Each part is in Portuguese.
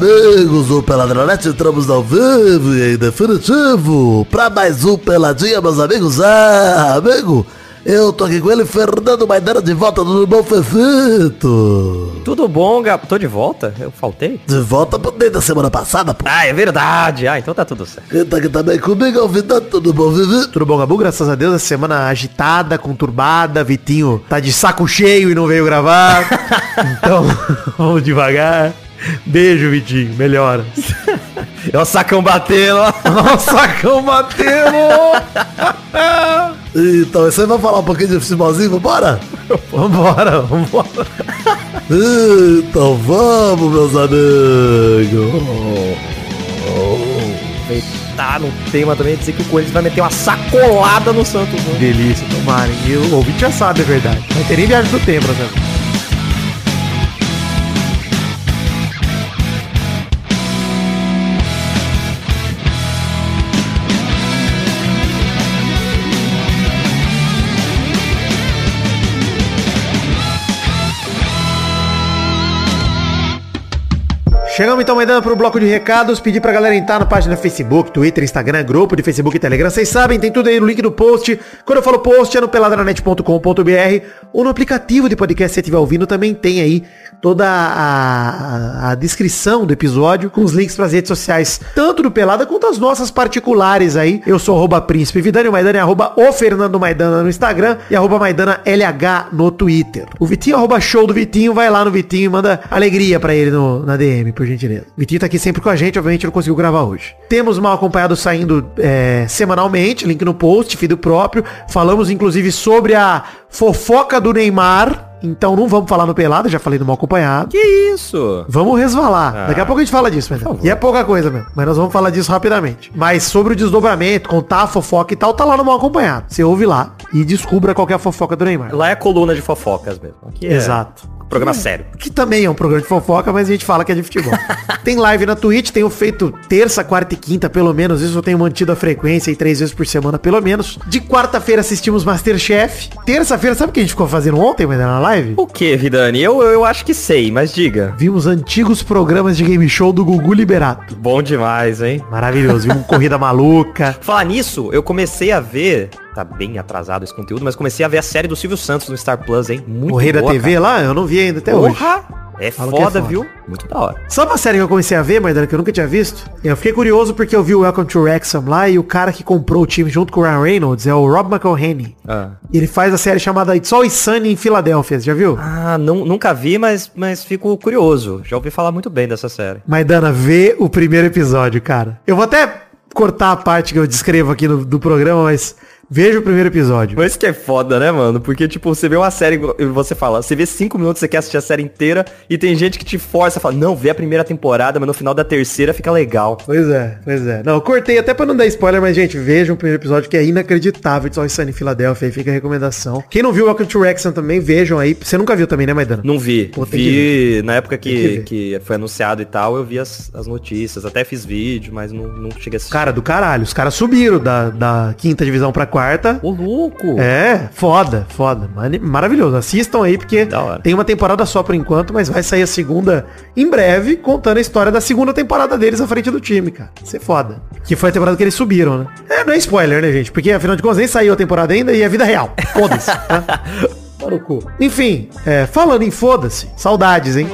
Amigos do Peladronete, entramos ao vivo e em definitivo para mais um Peladinha, meus amigos. Ah, amigo, eu tô aqui com ele, Fernando Maidana, de volta do bom Fefito. Tudo bom, Gabo? Tô de volta? Eu faltei? De volta pro meio da semana passada, pô. Ah, é verdade. Ah, então tá tudo certo. Quem tá aqui também comigo é o Vitão, tudo bom, Vivi? Tudo bom, Gabu? Graças a Deus, a semana agitada, conturbada, Vitinho tá de saco cheio e não veio gravar. então, vamos devagar. Beijo, Vitinho. Melhora. É o sacão batendo. Ó, o sacão batendo! Então, você vai falar um pouquinho de futebolzinho, vambora? vambora, vambora. Então vamos, meus amigos. Tá no tema também dizer que o Corinthians vai meter uma sacolada no Santos. Né? Delícia, tomarem. E o ouvinte já sabe, é verdade. Não tem nem viagem do tempo, né? Chegamos então, Maidana, pro bloco de recados. Pedir pra galera entrar na página do Facebook, Twitter, Instagram, grupo de Facebook e Telegram. Vocês sabem, tem tudo aí no link do post. Quando eu falo post, é no peladranet.com.br ou no aplicativo de podcast, se você estiver ouvindo, também tem aí toda a, a, a descrição do episódio com os links pras redes sociais, tanto do Pelada quanto as nossas particulares aí. Eu sou arroba Príncipe Vidani, o Maidana é arroba o Fernando Maidana no Instagram e arroba Maidana LH no Twitter. O Vitinho, arroba show do Vitinho, vai lá no Vitinho e manda alegria pra ele no, na DM, por gentileza. O Vitinho tá aqui sempre com a gente, obviamente não conseguiu gravar hoje. Temos mal acompanhado saindo é, semanalmente, link no post, feed próprio. Falamos inclusive sobre a fofoca do Neymar. Então não vamos falar no pelado, já falei no mal acompanhado. Que isso? Vamos resvalar. Ah. Daqui a pouco a gente fala disso, mas E é pouca coisa mesmo. Mas nós vamos falar disso rapidamente. Mas sobre o desdobramento, contar a fofoca e tal, tá lá no mal acompanhado. Você ouve lá e descubra qual é a fofoca do Neymar. Lá é coluna de fofocas mesmo. Aqui é Exato. Programa sério. Que também é um programa de fofoca, mas a gente fala que é de futebol. tem live na Twitch, tenho feito terça, quarta e quinta, pelo menos. Isso eu tenho mantido a frequência aí três vezes por semana, pelo menos. De quarta-feira assistimos Masterchef. Terça-feira, sabe o que a gente ficou fazendo ontem, mas na live? O que, Vidani? Eu, eu acho que sei, mas diga. Vimos antigos programas de game show do Gugu Liberato. Bom demais, hein? Maravilhoso. Vimos Corrida Maluca. Falar nisso, eu comecei a ver. Tá bem atrasado esse conteúdo, mas comecei a ver a série do Silvio Santos no Star Plus, hein? Muito Correio da boa, TV cara. lá, eu não vi ainda até hoje. Porra! É Falam que é foda, foda. viu? Muito da hora. Sabe uma série que eu comecei a ver, Maidana, que eu nunca tinha visto? Eu fiquei curioso porque eu vi o Welcome to Wrexham lá e o cara que comprou o time junto com o Ryan Reynolds é o Rob McElhenney. Ah. E ele faz a série chamada It's Always Sunny em Filadélfia, já viu? Ah, não, nunca vi, mas, mas fico curioso. Já ouvi falar muito bem dessa série. Maidana, vê o primeiro episódio, cara. Eu vou até cortar a parte que eu descrevo aqui no, do programa, mas veja o primeiro episódio. Mas que é foda, né, mano? Porque, tipo, você vê uma série e você fala, você vê cinco minutos, você quer assistir a série inteira, e tem gente que te força, fala, não, vê a primeira temporada, mas no final da terceira fica legal. Pois é, pois é. Não, eu cortei até pra não dar spoiler, mas, gente, vejam o primeiro episódio que é inacreditável. It's Always Sunny em Filadélfia, aí fica a recomendação. Quem não viu Welcome to Wrexham também, vejam aí. Você nunca viu também, né, Maidana? Não vi. Pô, vi na época que que, que, foi anunciado e tal, eu vi as, as notícias, até fiz vídeo, mas não, não cheguei a assistir. Cara, do caralho. Os caras subiram da, da quinta divisão pra quarta. Ô, louco! É, foda, foda. Maravilhoso. Assistam aí, porque tem uma temporada só por enquanto, mas vai sair a segunda em breve, contando a história da segunda temporada deles à frente do time, cara. Isso é foda. Que foi a temporada que eles subiram, né? É, não é spoiler, né, gente? Porque afinal de contas nem saiu a temporada ainda e é vida real. Foda-se. tá? O. Enfim, é, falando em foda-se, saudades, hein?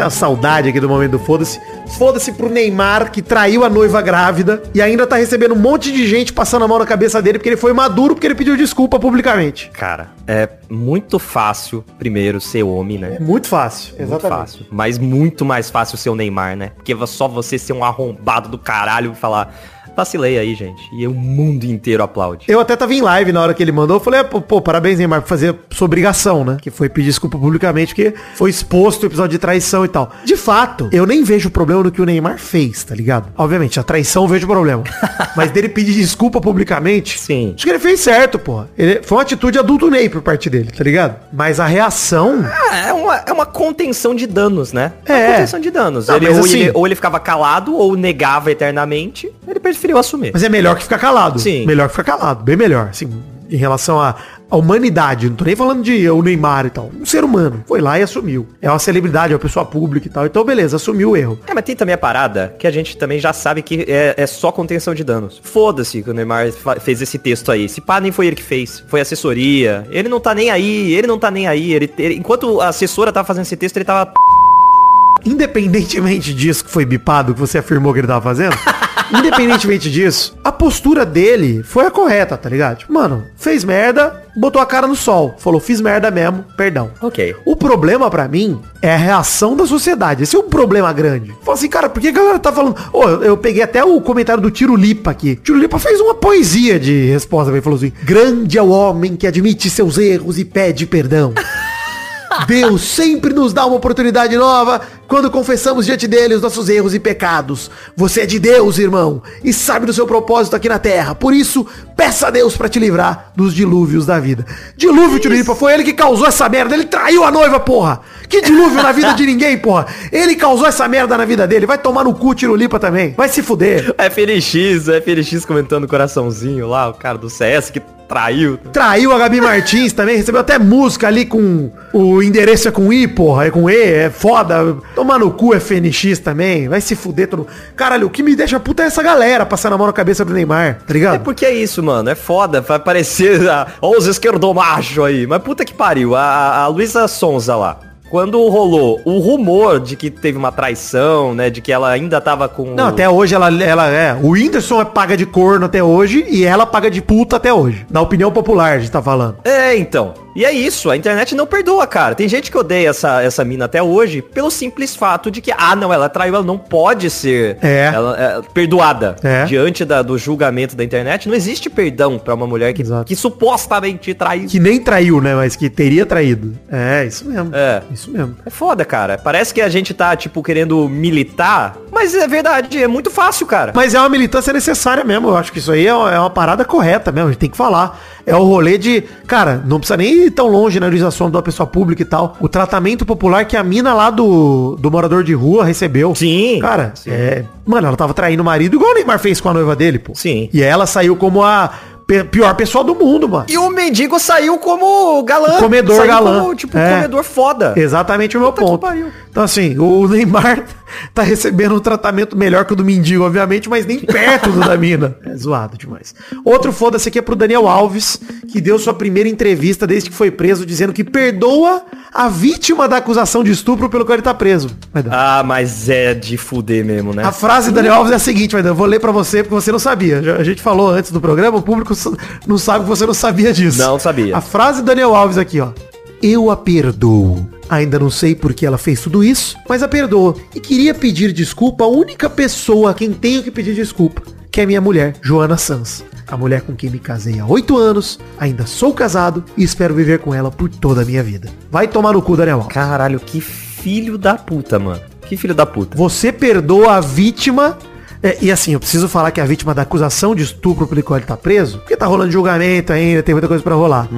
A saudade aqui do momento do Foda-se. Foda-se pro Neymar, que traiu a noiva grávida e ainda tá recebendo um monte de gente passando a mão na cabeça dele porque ele foi maduro, porque ele pediu desculpa publicamente. Cara, é muito fácil, primeiro, ser homem, né? É muito fácil. Muito fácil. Mas muito mais fácil ser o Neymar, né? Porque só você ser um arrombado do caralho e falar, vacilei aí, gente. E o mundo inteiro aplaude. Eu até tava em live na hora que ele mandou. Eu falei, pô, pô, parabéns, Neymar, por fazer sua obrigação, né? Que foi pedir desculpa publicamente, porque foi exposto o episódio de traição e tal. De fato, eu nem vejo problema no que o Neymar fez, tá ligado? Obviamente, a traição eu vejo problema. Mas dele pedir desculpa publicamente. Sim. Acho que ele fez certo, pô. Ele, foi uma atitude adulto Ney por parte dele, tá ligado? Mas a reação. Ah, é uma, é uma contenção de danos, né? É. Uma contenção de danos. Não, Ele- ou, assim- ele, ou ele ficava calado, ou negava eternamente. Ele preferiu assumir. Mas é melhor que ficar calado. Sim. Melhor que ficar calado. Bem melhor. Assim, em relação à, à humanidade. Não tô nem falando de o Neymar e tal. Um ser humano. Foi lá e assumiu. É uma celebridade, é uma pessoa pública e tal. Então, beleza, assumiu o erro. É, mas tem também a parada que a gente também já sabe que é, é só contenção de danos. Foda-se que o Neymar fez esse texto aí. Se pá, nem foi ele que fez. Foi assessoria. Ele não tá nem aí, ele não tá nem aí. Ele, ele- enquanto a assessora tava fazendo esse texto, ele tava... Independentemente disso que foi bipado, que você afirmou que ele tava fazendo, independentemente disso, a postura dele foi a correta, tá ligado? Tipo, mano, fez merda, botou a cara no sol, falou, fiz merda mesmo, perdão. Ok. O problema pra mim é a reação da sociedade. Esse é um problema grande. Fala assim, cara, por que a galera tá falando... Ô, eu, eu peguei até o comentário do Tiro Lipa aqui. Tiro Lipa fez uma poesia de resposta. Ele falou assim, grande é o homem que admite seus erros e pede perdão. Deus sempre nos dá uma oportunidade nova quando confessamos diante dele os nossos erros e pecados. Você é de Deus, irmão, e sabe do seu propósito aqui na terra. Por isso, peça a Deus pra te livrar dos dilúvios da vida. Dilúvio, Tiripa, foi ele que causou essa merda. Ele traiu a noiva, porra. Que dilúvio na vida de ninguém, porra. Ele causou essa merda na vida dele. Vai tomar no cu, Tirulipa também. Vai se fuder. FNX, o FNX comentando coraçãozinho lá, o cara do CS que traiu. Traiu a Gabi Martins também, recebeu até música ali com o endereço é com I, porra, é com E, é foda. Tomar no cu FNX também, vai se fuder todo. Caralho, o que me deixa puta é essa galera passando a mão na cabeça do Neymar, tá É ligado? porque é isso, mano. É foda. Vai parecer ah, ó, os esquerdomachos aí. Mas puta que pariu. A, a Luísa Sonza lá. Quando rolou o rumor de que teve uma traição, né? De que ela ainda tava com. Não, até hoje ela, ela é. O Whindersson é paga de corno até hoje e ela paga de puta até hoje. Na opinião popular, a gente tá falando. É, então. E é isso, a internet não perdoa, cara. Tem gente que odeia essa, essa mina até hoje pelo simples fato de que, ah, não, ela traiu, ela não pode ser É. ela, é, perdoada. É. Diante da- do julgamento da internet, não existe perdão pra uma mulher que, Exato. que supostamente traiu. Que nem traiu, né? Mas que teria traído. É, isso mesmo. É. Isso mesmo. É foda, cara. Parece que a gente tá, tipo, querendo militar, mas é verdade, é muito fácil, cara. Mas é uma militância necessária mesmo. Eu acho que isso aí é uma, é uma parada correta mesmo. A gente tem que falar. É o rolê de. Cara, não precisa nem ir tão longe na realização uma pessoa pública e tal. O tratamento popular que a mina lá do, do morador de rua recebeu. Sim. Cara, Sim. é. Mano, ela tava traindo o marido igual o Neymar fez com a noiva dele, pô. Sim. E ela saiu como a pior pessoa do mundo, mano. E o mendigo saiu como galã. O comedor galã. Como, tipo, É. comedor foda. Exatamente o meu Puta ponto. Então, assim, o Neymar tá recebendo um tratamento melhor que o do mendigo, obviamente, mas nem perto do da mina. É zoado demais. Outro foda-se aqui é pro Daniel Alves, que deu sua primeira entrevista desde que foi preso, dizendo que perdoa a vítima da acusação de estupro pelo qual ele tá preso. Vai dar. Ah, mas é de fuder mesmo, né? A frase do Daniel Alves é a seguinte, vai dar, eu vou ler pra você porque você não sabia. A gente falou antes do programa, o público não sabe que você não sabia disso. Não sabia. A frase do Daniel Alves aqui, ó. Eu a perdoo. Ainda não sei por que ela fez tudo isso, mas a perdoo. E queria pedir desculpa à única pessoa a quem tenho que pedir desculpa, que é minha mulher, Joana Sanz. A mulher com quem me casei há oito anos, ainda sou casado e espero viver com ela por toda a minha vida. Vai tomar no cu, Daniel Alves. Caralho, que filho da puta, mano. Que filho da puta. Você perdoa a vítima. é, e assim, eu preciso falar que a vítima da acusação de estupro pelo qual ele tá preso, porque tá rolando julgamento ainda, tem muita coisa pra rolar.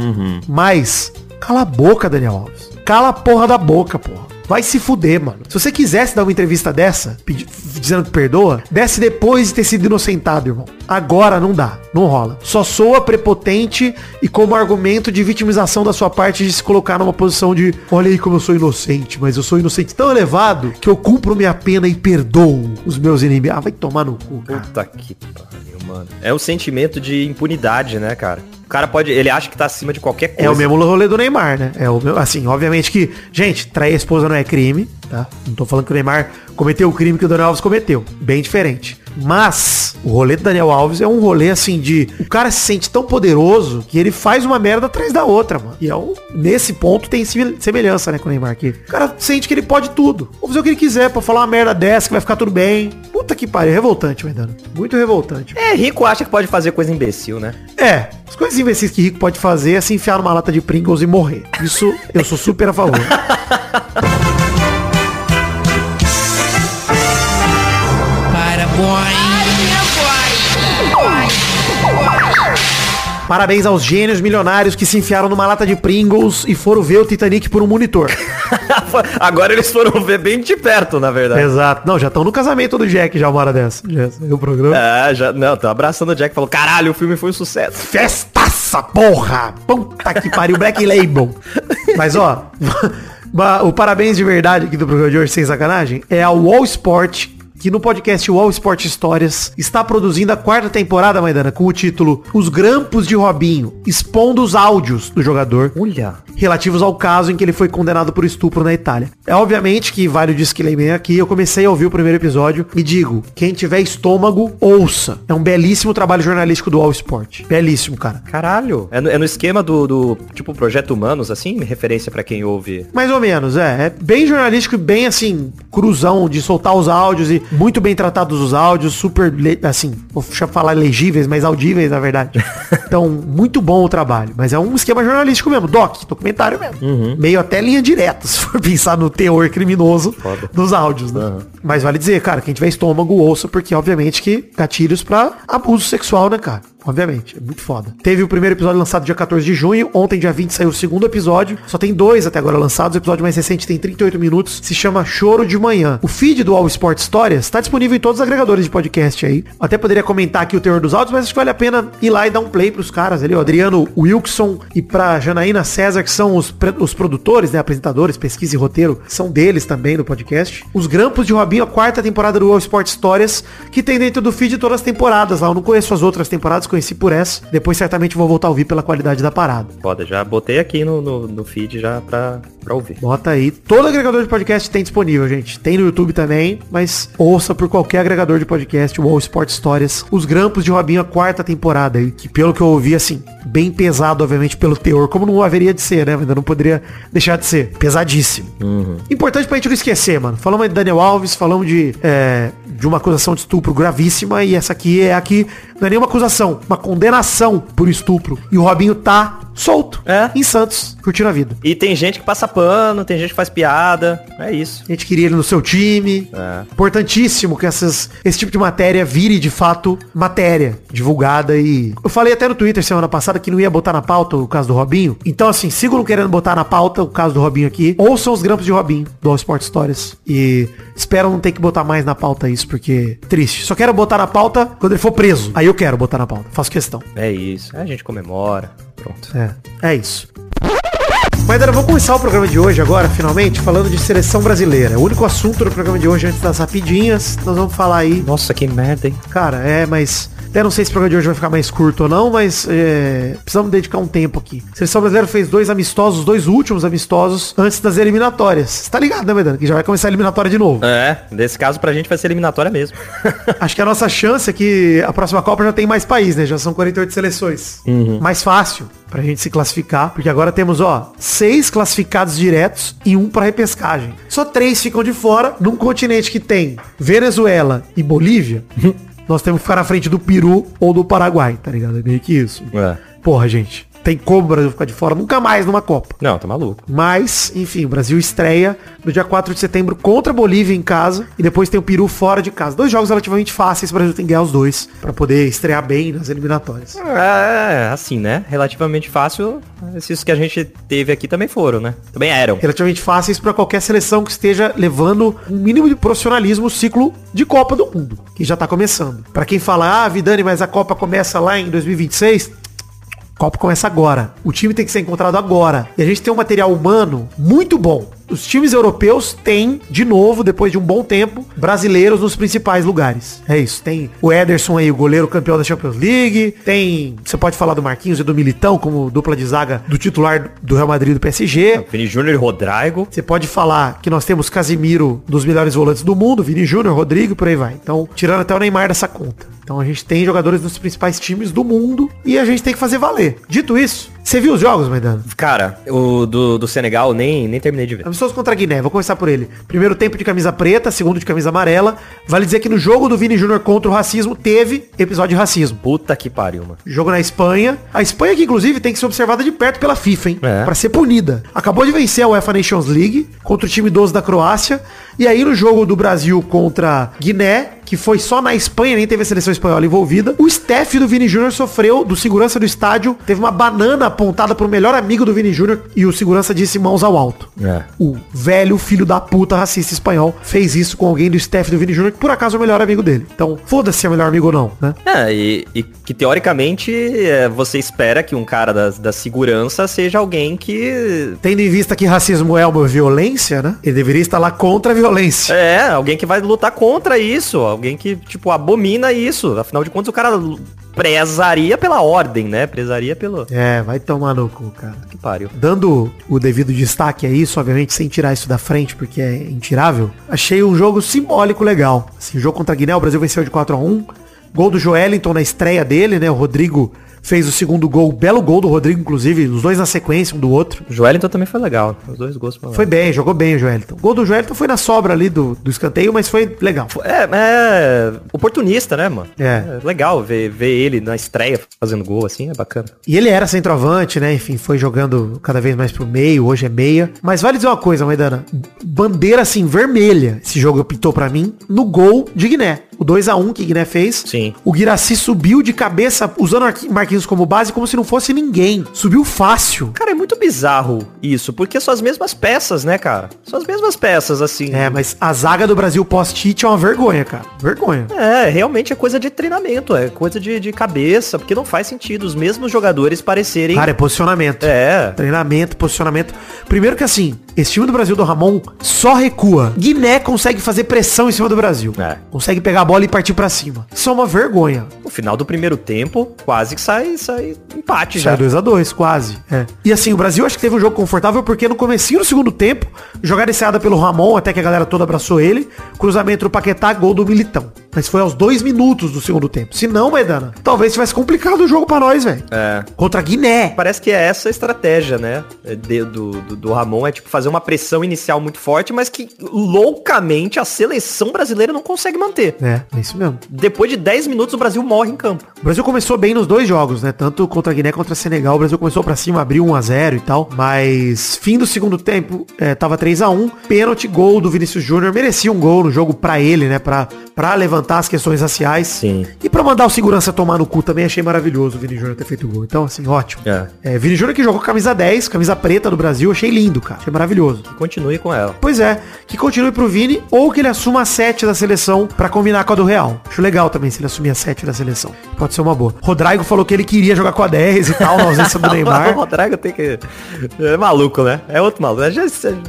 Mas, cala a boca, Daniel Alves. Cala a porra da boca, porra. Vai se fuder, mano. Se você quisesse dar uma entrevista dessa, dizendo que perdoa, desce depois de ter sido inocentado, irmão. Agora não dá. Não rola. Só soa prepotente e como argumento de vitimização da sua parte de se colocar numa posição de olha aí como eu sou inocente, mas eu sou inocente tão elevado que eu cumpro minha pena e perdoo os meus inimigos. Ah, vai tomar no cu, cara. Puta que pariu, mano. É o sentimento de impunidade, né, cara? O cara pode. Ele acha que tá acima de qualquer coisa. É o mesmo rolê do Neymar, né? É o meu, assim, obviamente que, gente, trair a esposa não é crime, tá? Não tô falando que o Neymar cometeu o crime que o Daniel Alves cometeu. Bem diferente. Mas o rolê do Daniel Alves é um rolê assim de o cara se sente tão poderoso que ele faz uma merda atrás da outra, mano. E é um, nesse ponto tem semelhança, né, com o Neymar aqui. O cara sente que ele pode tudo. Vou fazer o que ele quiser pra falar uma merda dessa que vai ficar tudo bem. Puta que pariu, revoltante, Maidano. Muito revoltante. É, rico acha que pode fazer coisa imbecil, né? É, as coisas imbecis que rico pode fazer é se enfiar numa lata de Pringles e morrer. Isso eu sou super a favor. Parabéns aos gênios milionários que se enfiaram numa lata de Pringles e foram ver o Titanic por um monitor. Agora eles foram ver bem de perto, na verdade. Exato. Não, já estão no casamento do Jack já uma hora dessa. Já saiu o programa. É, já. Não, tô abraçando o Jack e falou: caralho, o filme foi um sucesso. Festas! Nossa, porra! Puta que pariu, Black Label. Mas, ó, o parabéns de verdade aqui do programa de hoje, sem sacanagem, é ao Wall Sport que no podcast Wall Sport Histórias está produzindo a quarta temporada, Maidana, com o título Os Grampos de Robinho, expondo os áudios do jogador. Olha. Relativos ao caso em que ele foi condenado por estupro na Itália. É obviamente que vale o disclaimer aqui, eu comecei a ouvir o primeiro episódio e digo, quem tiver estômago, ouça. É um belíssimo trabalho jornalístico do Wall Sport. Belíssimo, cara. Caralho. É no, é no esquema do, do, tipo, Projeto Humanos, assim? Referência para quem ouve. Mais ou menos, é. É bem jornalístico e bem, assim, cruzão de soltar os áudios e muito bem tratados os áudios, super, assim, vou falar legíveis, mas audíveis, na verdade. Então, muito bom o trabalho. Mas é um esquema jornalístico mesmo, doc, documentário mesmo. Uhum. Meio até linha direta, se for pensar no teor criminoso Foda. dos áudios, né? Uhum. Mas vale dizer, cara, quem tiver estômago, ouça, porque obviamente que gatilhos pra abuso sexual, né, cara? Obviamente, é muito foda. Teve o primeiro episódio lançado dia 14 de junho. Ontem, dia 20, saiu o segundo episódio. Só tem dois até agora lançados. O episódio mais recente tem 38 minutos. Se chama Choro de Manhã. O feed do All Sport Histórias está disponível em todos os agregadores de podcast aí. Até poderia comentar aqui o teor dos áudios, mas acho que vale a pena ir lá e dar um play pros caras ali, o Adriano Wilson e pra Janaína César, que são os, os produtores, né, apresentadores, pesquisa e roteiro, são deles também no podcast. Os Grampos de Robinho, a quarta temporada do All Sport Histórias, que tem dentro do feed todas as temporadas lá. Eu não conheço as outras temporadas, conheci por essa. Depois certamente vou voltar a ouvir pela qualidade da parada. Foda, já botei aqui no, no, no feed já pra, pra ouvir. Bota aí. Todo agregador de podcast tem disponível, gente. Tem no YouTube também, mas ouça por qualquer agregador de podcast, o All Sport Histórias, Os Grampos de Robinho, a quarta temporada aí, que pelo que eu ouvi, assim, bem pesado, obviamente, pelo teor, como não haveria de ser, né? Ainda não poderia deixar de ser. Pesadíssimo. Uhum. Importante pra gente não esquecer, mano. Falamos de Daniel Alves, falamos de, é, de uma acusação de estupro gravíssima, e essa aqui é aqui, não é nenhuma acusação, uma condenação por estupro. E o Robinho tá solto. É. Em Santos, curtindo a vida. E tem gente que passa pano, tem gente que faz piada. É isso. A gente queria ele no seu time. É. Importantíssimo que essas, esse tipo de matéria vire de fato matéria divulgada e. Eu falei até no Twitter semana passada que não ia botar na pauta o caso do Robinho. Então, assim, sigam querendo botar na pauta o caso do Robinho aqui. Ouçam os grampos de Robinho do All Sport Stories. E espero não ter que botar mais na pauta isso, porque triste. Só quero botar na pauta quando ele for preso. Aí eu quero botar na pauta. Faço questão. É isso. A gente comemora. Pronto. É, é isso. Mas eu vou começar o programa de hoje agora, finalmente, falando de seleção brasileira. O único assunto do programa de hoje, antes das rapidinhas, nós vamos falar aí. Nossa, que merda, hein? Cara, é, mas até não sei se o programa de hoje vai ficar mais curto ou não, mas é, precisamos dedicar um tempo aqui. A seleção brasileira fez dois amistosos, os dois últimos amistosos, antes das eliminatórias. Você tá ligado, né, Medano? Que já vai começar a eliminatória de novo. É, nesse caso pra gente vai ser eliminatória mesmo. Acho que a nossa chance é que a próxima Copa já tem mais país, né? Já são 48 seleções. Uhum. Mais fácil pra gente se classificar, porque agora temos, ó, seis classificados diretos e um para repescagem. Só três ficam de fora num continente que tem Venezuela e Bolívia. nós temos que ficar na frente do Peru ou do Paraguai, tá ligado? É meio que isso. É. Porra, gente tem como o Brasil ficar de fora nunca mais numa Copa. Não, tá maluco. Mas, enfim, o Brasil estreia no dia 4 de setembro contra a Bolívia em casa e depois tem o Peru fora de casa. Dois jogos relativamente fáceis, o Brasil tem que ganhar os dois para poder estrear bem nas eliminatórias. É, assim, né? Relativamente fácil, esses que a gente teve aqui também foram, né? Também eram. Relativamente fáceis para qualquer seleção que esteja levando um mínimo de profissionalismo o ciclo de Copa do Mundo, que já tá começando. Para quem fala, ah, Vidani, mas a Copa começa lá em 2026, Copa começa agora. O time tem que ser encontrado agora. E a gente tem um material humano muito bom os times europeus têm, de novo, depois de um bom tempo, brasileiros nos principais lugares. É isso. Tem o Ederson aí, o goleiro campeão da Champions League. Tem, você pode falar do Marquinhos e do Militão como dupla de zaga do titular do Real Madrid e do PSG. Vini Júnior e Rodrigo. Você pode falar que nós temos Casimiro dos melhores volantes do mundo, Vini Júnior, Rodrigo, por aí vai. Então, tirando até o Neymar dessa conta. Então a gente tem jogadores dos principais times do mundo e a gente tem que fazer valer. Dito isso, você viu os jogos, Maidano? Cara, o do, do Senegal nem, nem terminei de ver. Amistoso contra Guiné, vou começar por ele. Primeiro tempo de camisa preta, segundo de camisa amarela. Vale dizer que no jogo do Vini Júnior contra o racismo, teve episódio de racismo. Puta que pariu, mano. Jogo na Espanha. A Espanha que, inclusive, tem que ser observada de perto pela FIFA, hein? É. Pra ser punida. Acabou de vencer a UEFA Nations League contra o time 12 da Croácia. E aí no jogo do Brasil contra Guiné, que foi só na Espanha, nem teve a seleção espanhola envolvida. O staff do Vini Júnior sofreu, do segurança do estádio, teve uma banana apontada pro melhor amigo do Vini Júnior e o segurança disse mãos ao alto. É. O velho filho da puta racista espanhol fez isso com alguém do staff do Vini Júnior, que por acaso é o melhor amigo dele. Então, foda-se se é o melhor amigo ou não, né? É, e, e que teoricamente é, você espera que um cara da, da segurança seja alguém que. Tendo em vista que racismo é uma violência, né? Ele deveria estar lá contra a violência. É, alguém que vai lutar contra isso. Alguém que, tipo, abomina isso. Afinal de contas, o cara prezaria pela ordem, né? Prezaria pelo. É, vai tomar no cu, cara. Que pariu. Dando o devido destaque a isso, obviamente sem tirar isso da frente, porque é intirável, achei um jogo simbólico legal. Assim, jogo contra a Guiné, o Brasil venceu de 4 a 1 Gol do Joelinton na estreia dele, né? O Rodrigo fez o segundo gol, belo gol do Rodrigo, inclusive, os dois na sequência, um do outro. O Joelinton também foi legal. Os dois gols foram Foi bem, jogou bem o Joelinton. O gol do Joelinton foi na sobra ali do, do escanteio, mas foi legal. É, é oportunista, né, mano? É. legal ver, ver ele na estreia fazendo gol, assim, é bacana. E ele era centroavante, né? Enfim, foi jogando cada vez mais pro meio, hoje é meia. Mas vale dizer uma coisa, Maidana. Bandeira, assim, vermelha, esse jogo pintou pra mim, no gol de Guiné. O 2 a 1 que Guiné fez. Sim. O Guiraci subiu de cabeça, usando Marqui- Marquinhos como base, como se não fosse ninguém. Subiu fácil. Cara, é muito bizarro isso, porque são as mesmas peças, né, cara? São as mesmas peças, assim. É, mas a zaga do Brasil pós-Tite é uma vergonha, cara. Vergonha. É, realmente é coisa de treinamento, é coisa de, de cabeça, porque não faz sentido os mesmos jogadores parecerem... Cara, é posicionamento. É, Treinamento, posicionamento. Primeiro que assim, esse time do Brasil do Ramon só recua. Guiné consegue fazer pressão em cima do Brasil. É. Consegue pegar a bola e partir pra cima. Isso é uma vergonha. no final do primeiro tempo, quase que sai, sai empate já. Já 2x2, quase. É. E assim, o Brasil acho que teve um jogo confortável porque no comecinho do segundo tempo, jogada enseada pelo Ramon, até que a galera toda abraçou ele, cruzamento do Paquetá, gol do Militão. Mas foi aos dois minutos do segundo tempo. Se não, Maidana, talvez tivesse complicado o jogo pra nós, velho. É. Contra a Guiné. Parece que é essa a estratégia, né? É de- do, do, do Ramon, é tipo fazer uma pressão inicial muito forte, mas que loucamente a seleção brasileira não consegue manter. É, é isso mesmo. Depois de 10 minutos o Brasil morre em campo. O Brasil começou bem nos dois jogos, né? Tanto contra a Guiné contra a Senegal. O Brasil começou pra cima, abriu 1x0 e tal. Mas fim do segundo tempo, é, tava 3x1. Pênalti, gol do Vinícius Júnior. Merecia um gol no jogo pra ele, né? Pra, pra levantar as questões raciais. Sim. E pra mandar o segurança tomar no cu também achei maravilhoso o Vini Júnior ter feito o gol. Então, assim, ótimo. É. É, Vini Júnior que jogou camisa 10, camisa preta do Brasil. Achei lindo, cara. Achei maravilhoso. Que continue com ela. Pois é, que continue pro Vini ou que ele assuma a 7 da seleção pra combinar com a do Real. Acho legal também se ele assumir a 7 da seleção. Pode ser uma boa. Rodrigo falou que ele queria jogar com a 10 e tal, na ausência do o Neymar. Rodrigo tem que... É maluco, né? É outro maluco. Já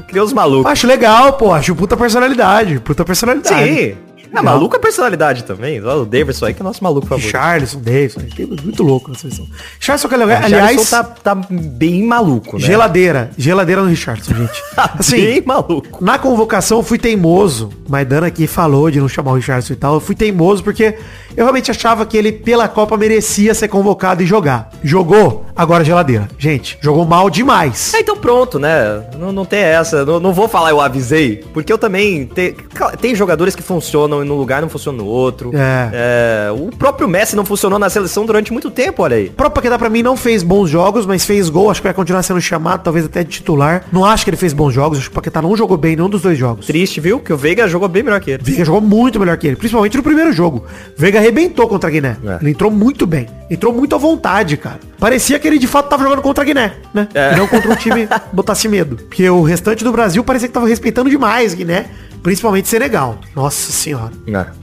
criou os malucos. Acho legal, pô. Acho puta personalidade. Puta personalidade. Sim. É Legal. maluco a personalidade também. O Davidson aí que é nosso maluco favorito. Charles, Davidson. Tem muito louco na seleção. Charles, que é O Aliás, tá, tá bem maluco, né? geladeira. Geladeira no Richardson, gente. Assim, bem maluco. Na convocação eu fui teimoso. Maidana aqui falou de não chamar o Richardson e tal. Eu fui teimoso porque eu realmente achava que ele, pela Copa, merecia ser convocado e jogar. Jogou, agora geladeira. Gente, jogou mal demais. É, então pronto, né? Não, não tem essa. Não, não vou falar eu avisei. Porque eu também... Te, tem jogadores que funcionam num lugar e não funcionam no outro. É. É, O próprio Messi não funcionou na seleção durante muito tempo, olha aí. O próprio Paquetá pra mim não fez bons jogos, mas fez gol. Acho que vai continuar sendo chamado, talvez até de titular. Não acho que ele fez bons jogos. Acho que o Paquetá não jogou bem em nenhum dos dois jogos. Triste, viu? Que o Veiga jogou bem melhor que ele. Veiga jogou muito melhor que ele, principalmente no primeiro jogo. Veiga arrebentou contra a Guiné. É. Ele entrou muito bem. Entrou muito à vontade, cara. Parecia que ele de fato tava jogando contra a Guiné, né? É. E não contra um time botasse medo. Porque o restante do Brasil parecia que tava respeitando demais Guiné, principalmente Senegal. Nossa senhora.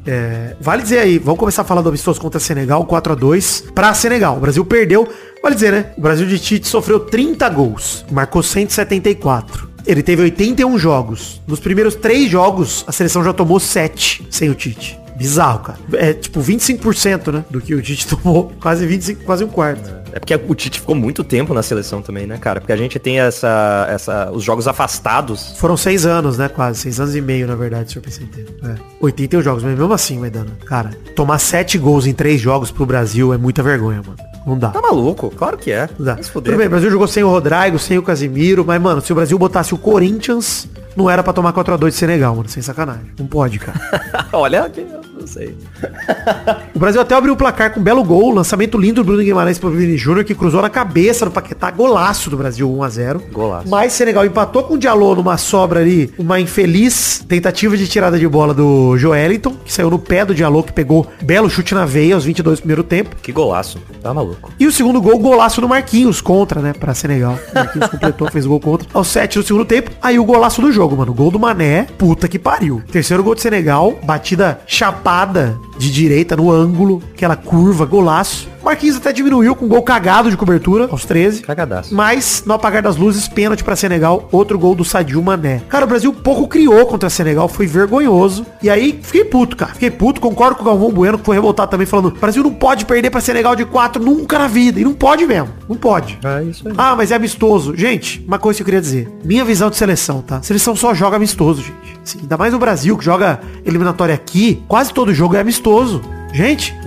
É, vale dizer aí, vamos começar a falar do amistoso contra Senegal, 4 a 2 pra Senegal. O Brasil perdeu, vale dizer, né? O Brasil de Tite sofreu 30 gols, marcou 174. Ele teve 81 jogos. Nos primeiros três jogos, a seleção já tomou 7 sem o Tite. Bizarro, cara. É tipo 25%, né? Do que o Tite tomou. Quase 25, quase um quarto. É porque o Tite ficou muito tempo na seleção também, né, cara? Porque a gente tem essa, essa, os jogos afastados. Foram seis anos, né? Quase. Seis anos e meio, na verdade, se eu pensei inteiro. É. 81 jogos, mas mesmo assim, Maidana. Cara, tomar sete gols em três jogos pro Brasil é muita vergonha, mano. Não dá. Tá maluco? Claro que é. Não dá. Se fuder. Tudo bem, o Brasil jogou sem o Rodrigo, sem o Casimiro, mas, mano, se o Brasil botasse o Corinthians, não era pra tomar 4x2 de Senegal, mano. Sem sacanagem. Não pode, cara. Olha, isso aí. O Brasil até abriu o placar com um belo gol, lançamento lindo do Bruno Guimarães pro Vini Júnior, que cruzou na cabeça do Paquetá, golaço do Brasil, 1x0. Golaço. Mas Senegal empatou com o Diallo numa sobra ali, uma infeliz tentativa de tirada de bola do Joeliton, que saiu no pé do Diallo, que pegou belo chute na veia aos 22 do primeiro tempo. Que golaço. Tá maluco. E o segundo gol, golaço do Marquinhos contra, né, pra Senegal. O Marquinhos completou, fez o gol contra. Aos 7 do segundo tempo, aí o golaço do jogo, mano. Gol do Mané, puta que pariu. Terceiro gol de Senegal, batida chapada nada de direita no ângulo, aquela curva, golaço. Marquinhos até diminuiu com um gol cagado de cobertura, aos 13. Cagadaço. Mas, no apagar das luzes, pênalti pra Senegal, outro gol do Sadio Mané. Cara, o Brasil pouco criou contra Senegal, foi vergonhoso. E aí, fiquei puto, cara. Fiquei puto, concordo com o Galvão Bueno, que foi revoltado também, falando, Brasil não pode perder pra Senegal de 4 nunca na vida. E não pode mesmo, não pode. É isso aí. Ah, mas é amistoso. Gente, uma coisa que eu queria dizer. Minha visão de seleção, tá? Seleção só joga amistoso, gente. Assim, ainda mais o Brasil, que joga eliminatória aqui, quase todo jogo é amistoso. Gente,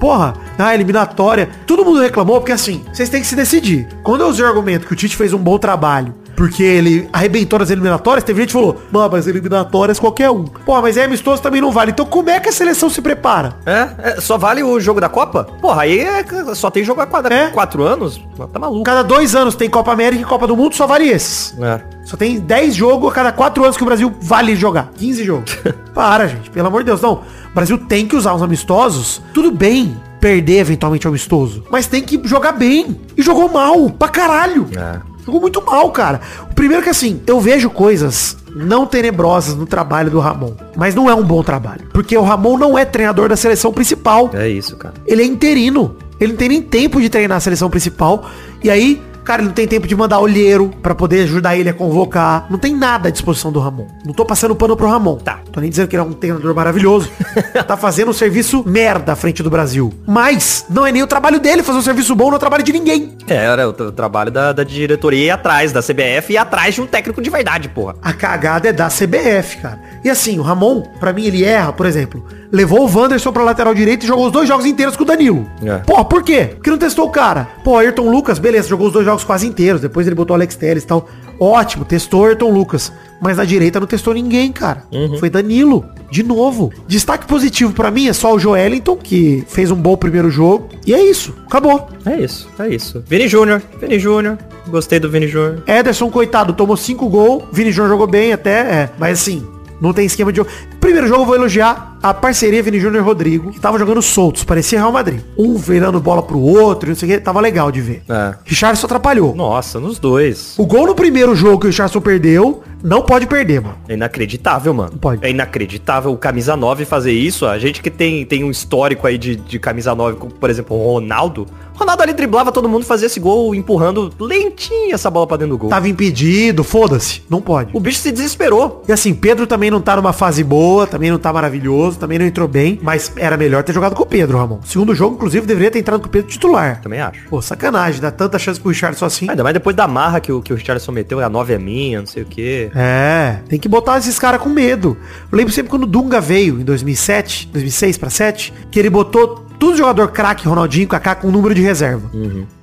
porra, na eliminatória, todo mundo reclamou, porque assim, vocês têm que se decidir. Quando eu usei o argumento que o Tite fez um bom trabalho, porque ele arrebentou nas eliminatórias, teve gente que falou, mano, mas eliminatórias qualquer um. Porra, mas é amistoso também não vale. Então como é que a seleção se prepara? É, é, só vale o jogo da Copa? Porra, aí é, só tem jogo a quatro, É. quatro anos? Tá maluco. Cada dois anos tem Copa América e Copa do Mundo, só vale esses. É. Só tem 10 jogos a cada 4 anos que o Brasil vale jogar. 15 jogos. Para, gente. Pelo amor de Deus. Não. O Brasil tem que usar os amistosos. Tudo bem perder eventualmente o amistoso. Mas tem que jogar bem. E jogou mal. Pra caralho. É. Jogou muito mal, cara. O primeiro que assim, eu vejo coisas não tenebrosas no trabalho do Ramon. Mas não é um bom trabalho. Porque o Ramon não é treinador da seleção principal. É isso, cara. Ele é interino. Ele não tem nem tempo de treinar a seleção principal. E aí, cara, ele não tem tempo de mandar olheiro pra poder ajudar ele a convocar. Não tem nada à disposição do Ramon. Não tô passando pano pro Ramon. Tá. Tô nem dizendo que ele é um treinador maravilhoso. tá fazendo um serviço merda à frente do Brasil. Mas não é nem o trabalho dele fazer um serviço bom, não é o trabalho de ninguém. É, era o, tra- trabalho da, da diretoria ir atrás, da CBF e atrás de um técnico de verdade, porra. A cagada é da CBF, cara. E assim, o Ramon, pra mim, ele erra, por exemplo, levou o Wanderson pra lateral direito e jogou os dois jogos inteiros com o Danilo. É. Pô, por quê? Porque não testou o cara. Pô, Ayrton Lucas, beleza, jogou os dois jogos quase inteiros. Depois ele botou o Alex Telles e tal. Ótimo, testou Ayrton Lucas. Mas na direita não testou ninguém, cara. Foi Danilo. De novo. Destaque positivo pra mim é só o Joelinton, que fez um bom primeiro jogo. E é isso. Acabou. É isso, é isso. Vini Júnior, Vini Júnior. Gostei do Vini Júnior. Ederson, coitado, tomou cinco gols. Vini Júnior jogou bem até, é. Mas assim, não tem esquema de jogo. Primeiro jogo eu vou elogiar a parceria Vini Júnior e Rodrigo, que tava jogando soltos, parecia Real Madrid. Um virando bola pro outro, não sei o que, tava legal de ver. É. Richardson atrapalhou. Nossa, nos dois. O gol no primeiro jogo que o Richardson perdeu, não pode perder, mano. É inacreditável, mano. Pode. É inacreditável o camisa 9 fazer isso. A gente que tem, tem um histórico aí de, de camisa 9, como, por exemplo, o Ronaldo. Ronaldo ali driblava todo mundo, fazia esse gol empurrando lentinho essa bola pra dentro do gol. Tava impedido, foda-se, não pode. O bicho se desesperou. E assim, Pedro também não tá numa fase boa, também não tá maravilhoso, também não entrou bem, mas era melhor ter jogado com o Pedro, Ramon. Segundo jogo, inclusive, deveria ter entrado com o Pedro titular. Também acho. Pô, sacanagem, dá tanta chance pro Richardson assim. Ainda mais depois da marra que o, que o Richardson meteu, a 9 é minha, não sei o quê. É, tem que botar esses caras com medo. Eu lembro sempre quando o Dunga veio, em 2007, 2006 pra 7, que ele botou tudo jogador craque, Ronaldinho, Kaká, com número de reserva.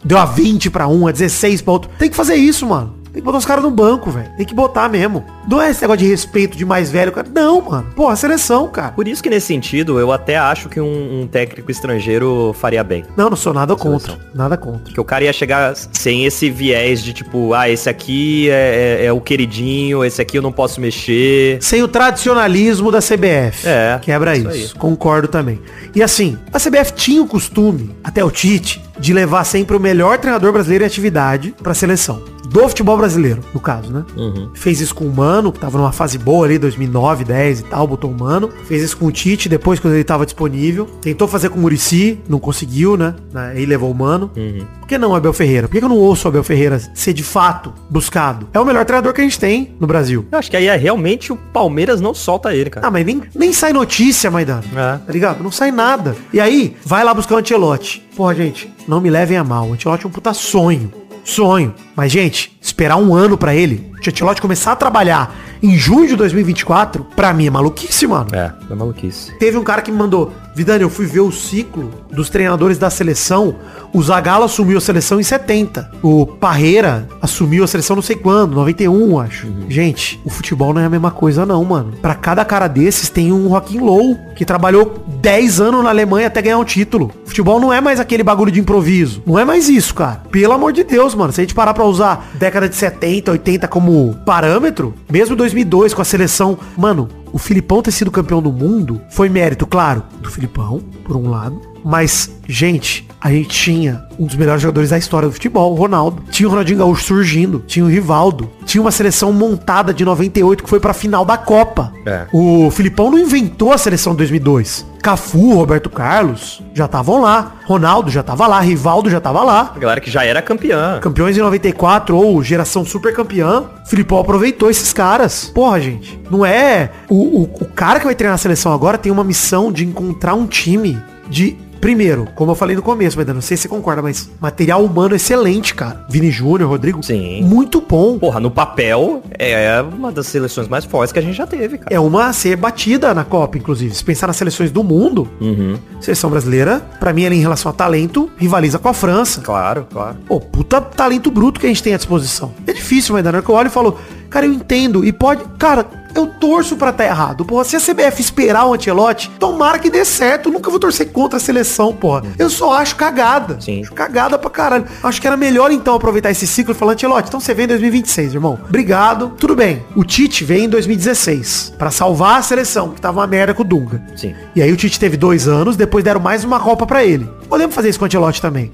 Deu a 20 pra um, a 16 pra outro. Tem que fazer isso, mano. Tem que botar os caras no banco, velho. Tem que botar mesmo. Não é esse negócio de respeito de mais velho, cara. Não, mano. Pô, a seleção, cara. Por isso que nesse sentido, eu até acho que um, um técnico estrangeiro faria bem. Não, não sou nada contra. Seleção. Nada contra. Porque o cara ia chegar sem esse viés de tipo, ah, esse aqui é, é- é o queridinho, esse aqui eu não posso mexer. Sem o tradicionalismo da CBF. É, Quebra isso isso. Concordo também. E assim, a CBF tinha o costume, até o Tite, de levar sempre o melhor treinador brasileiro em atividade pra seleção. Do futebol brasileiro, no caso, né? Uhum. Fez isso com o Mano, que tava numa fase boa ali, 2009, 10 e tal, botou o Mano. Fez isso com o Tite, depois quando ele tava disponível. Tentou fazer com o Murici, não conseguiu, né? Aí levou o Mano. Uhum. Por que não Abel Ferreira? Por que eu não ouço o Abel Ferreira ser de fato buscado? É o melhor treinador que a gente tem no Brasil. Eu acho que aí é realmente o Palmeiras não solta ele, cara. Ah, mas nem, nem sai notícia, Maidano. É. Tá ligado? Não sai nada. E aí, vai lá buscar o Antelote. Porra, gente, não me levem a mal. O Antelote é um puta sonho. Sonho. Mas, gente, esperar um ano pra ele, o Antelote começar a trabalhar em junho de 2024, pra mim é maluquice, mano. É, é maluquice. Teve um cara que me mandou Vidani, eu fui ver o ciclo dos treinadores da seleção. O Zagallo assumiu a seleção em 70. O Parreira assumiu a seleção não sei quando, 91, acho. Gente, o futebol não é a mesma coisa não, mano. Pra cada cara desses tem um Joaquim Low, que trabalhou 10 anos na Alemanha até ganhar um título. Futebol não é mais aquele bagulho de improviso. Não é mais isso, cara. Pelo amor de Deus, mano. Se a gente parar pra usar década de 70, 80 como parâmetro, mesmo 2002 com a seleção, mano, o Filipão ter sido campeão do mundo foi mérito, claro, do Filipão, por um lado. Mas, gente, a gente tinha um dos melhores jogadores da história do futebol, o Ronaldo. Tinha o Ronaldinho Gaúcho surgindo, tinha o Rivaldo. Tinha uma seleção montada de 98 que foi pra final da Copa. É. O Filipão não inventou a seleção de 2002. Cafu, Roberto Carlos já estavam lá. Ronaldo já tava lá, Rivaldo já tava lá. A galera que já era campeã. Campeões em 94 ou geração super campeã. Filipão aproveitou esses caras. Porra, gente. Não é. O, o, o cara que vai treinar a seleção agora tem uma missão de encontrar um time de. Primeiro, como eu falei no começo, mas não sei se você concorda, mas material humano excelente, cara. Vini Júnior, Rodrigo. Sim. Muito bom. Porra, no papel é uma das seleções mais fortes que a gente já teve, cara. É uma a ser batida na Copa, inclusive. Se pensar nas seleções do mundo, Uhum. seleção brasileira, pra mim, ela em relação a talento, rivaliza com a França. Claro, claro. Pô, puta talento bruto que a gente tem à disposição. É difícil, mas na hora que eu olho e falo, cara, eu entendo. E pode. Cara, eu torço pra estar errado. Porra, se a CBF esperar o Antelote, tomara que dê certo. Eu nunca vou torcer contra a seleção, porra. Eu só acho cagada. Sim. Acho cagada pra caralho. Acho que era melhor então aproveitar esse ciclo e falar, Antelote, então você vem em 2026, irmão. Obrigado. Tudo bem. O Tite vem em 2016 pra salvar a seleção, que tava uma merda com o Dunga. Sim. E aí o Tite teve dois anos, depois deram mais uma Copa pra ele. Podemos fazer isso com o Ancelotti também.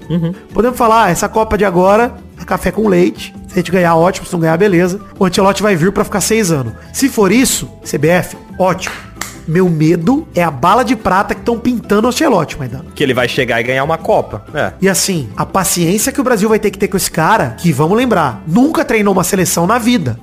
Podemos falar, ah, essa Copa de agora café com leite. Se a gente ganhar, ótimo. Se não ganhar, beleza. O Ancelotti vai vir pra ficar seis anos. Se for isso, CBF, ótimo. Meu medo é a bala de prata que estão pintando o Ancelotti, Maidana. Que ele vai chegar e ganhar uma Copa. É. E assim, a paciência que o Brasil vai ter que ter com esse cara, que vamos lembrar, nunca treinou uma seleção na vida.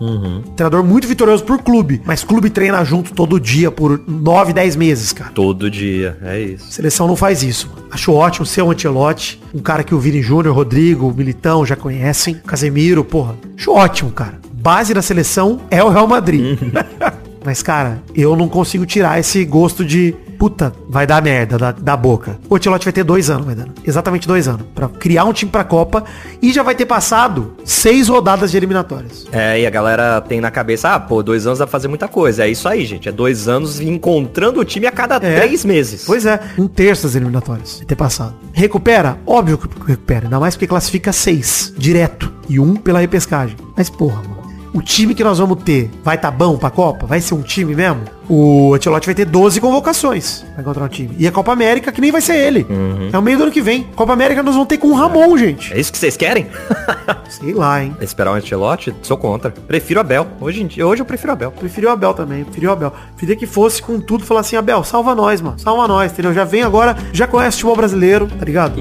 Treinador muito vitorioso por clube, mas clube treina junto todo dia por 9, 10 meses, cara. Todo dia. É isso. Seleção não faz isso. mano. Acho ótimo ser o Antelote, um cara que o Vini Júnior, Rodrigo, o Militão já conhecem, Casemiro, porra. Acho ótimo, cara. Base da seleção é o Real Madrid. Mas, cara, eu não consigo tirar esse gosto de puta, vai dar merda da, da boca. O Ancelotti vai ter dois anos, vai dando. Exatamente dois anos. Pra criar um time pra Copa e já vai ter passado seis rodadas de eliminatórias. É, e a galera tem na cabeça, ah, pô, dois anos dá pra fazer muita coisa. É isso aí, gente. É dois anos encontrando o time a cada É. três meses. Pois é, um terço das eliminatórias de ter passado. Recupera? Óbvio que recupera. Ainda mais porque classifica seis, direto. E um pela repescagem. Mas porra, mano. O time que nós vamos ter vai tá bom pra Copa? Vai ser um time mesmo? O Ancelotti vai ter 12 convocações pra encontrar um time. E a Copa América, que nem vai ser ele. É o meio do ano que vem. Copa América nós vamos ter com o Ramon, gente. É isso que vocês querem? Sei lá, hein. Esperar o Ancelotti? Sou contra. Prefiro Abel. Hoje, em dia- hoje eu prefiro Abel. O Abel também, preferi o Abel. Queria que fosse com tudo, falar assim, Abel, salva nós, mano. Salva nós, entendeu? Já vem agora, já conhece o futebol brasileiro, tá ligado?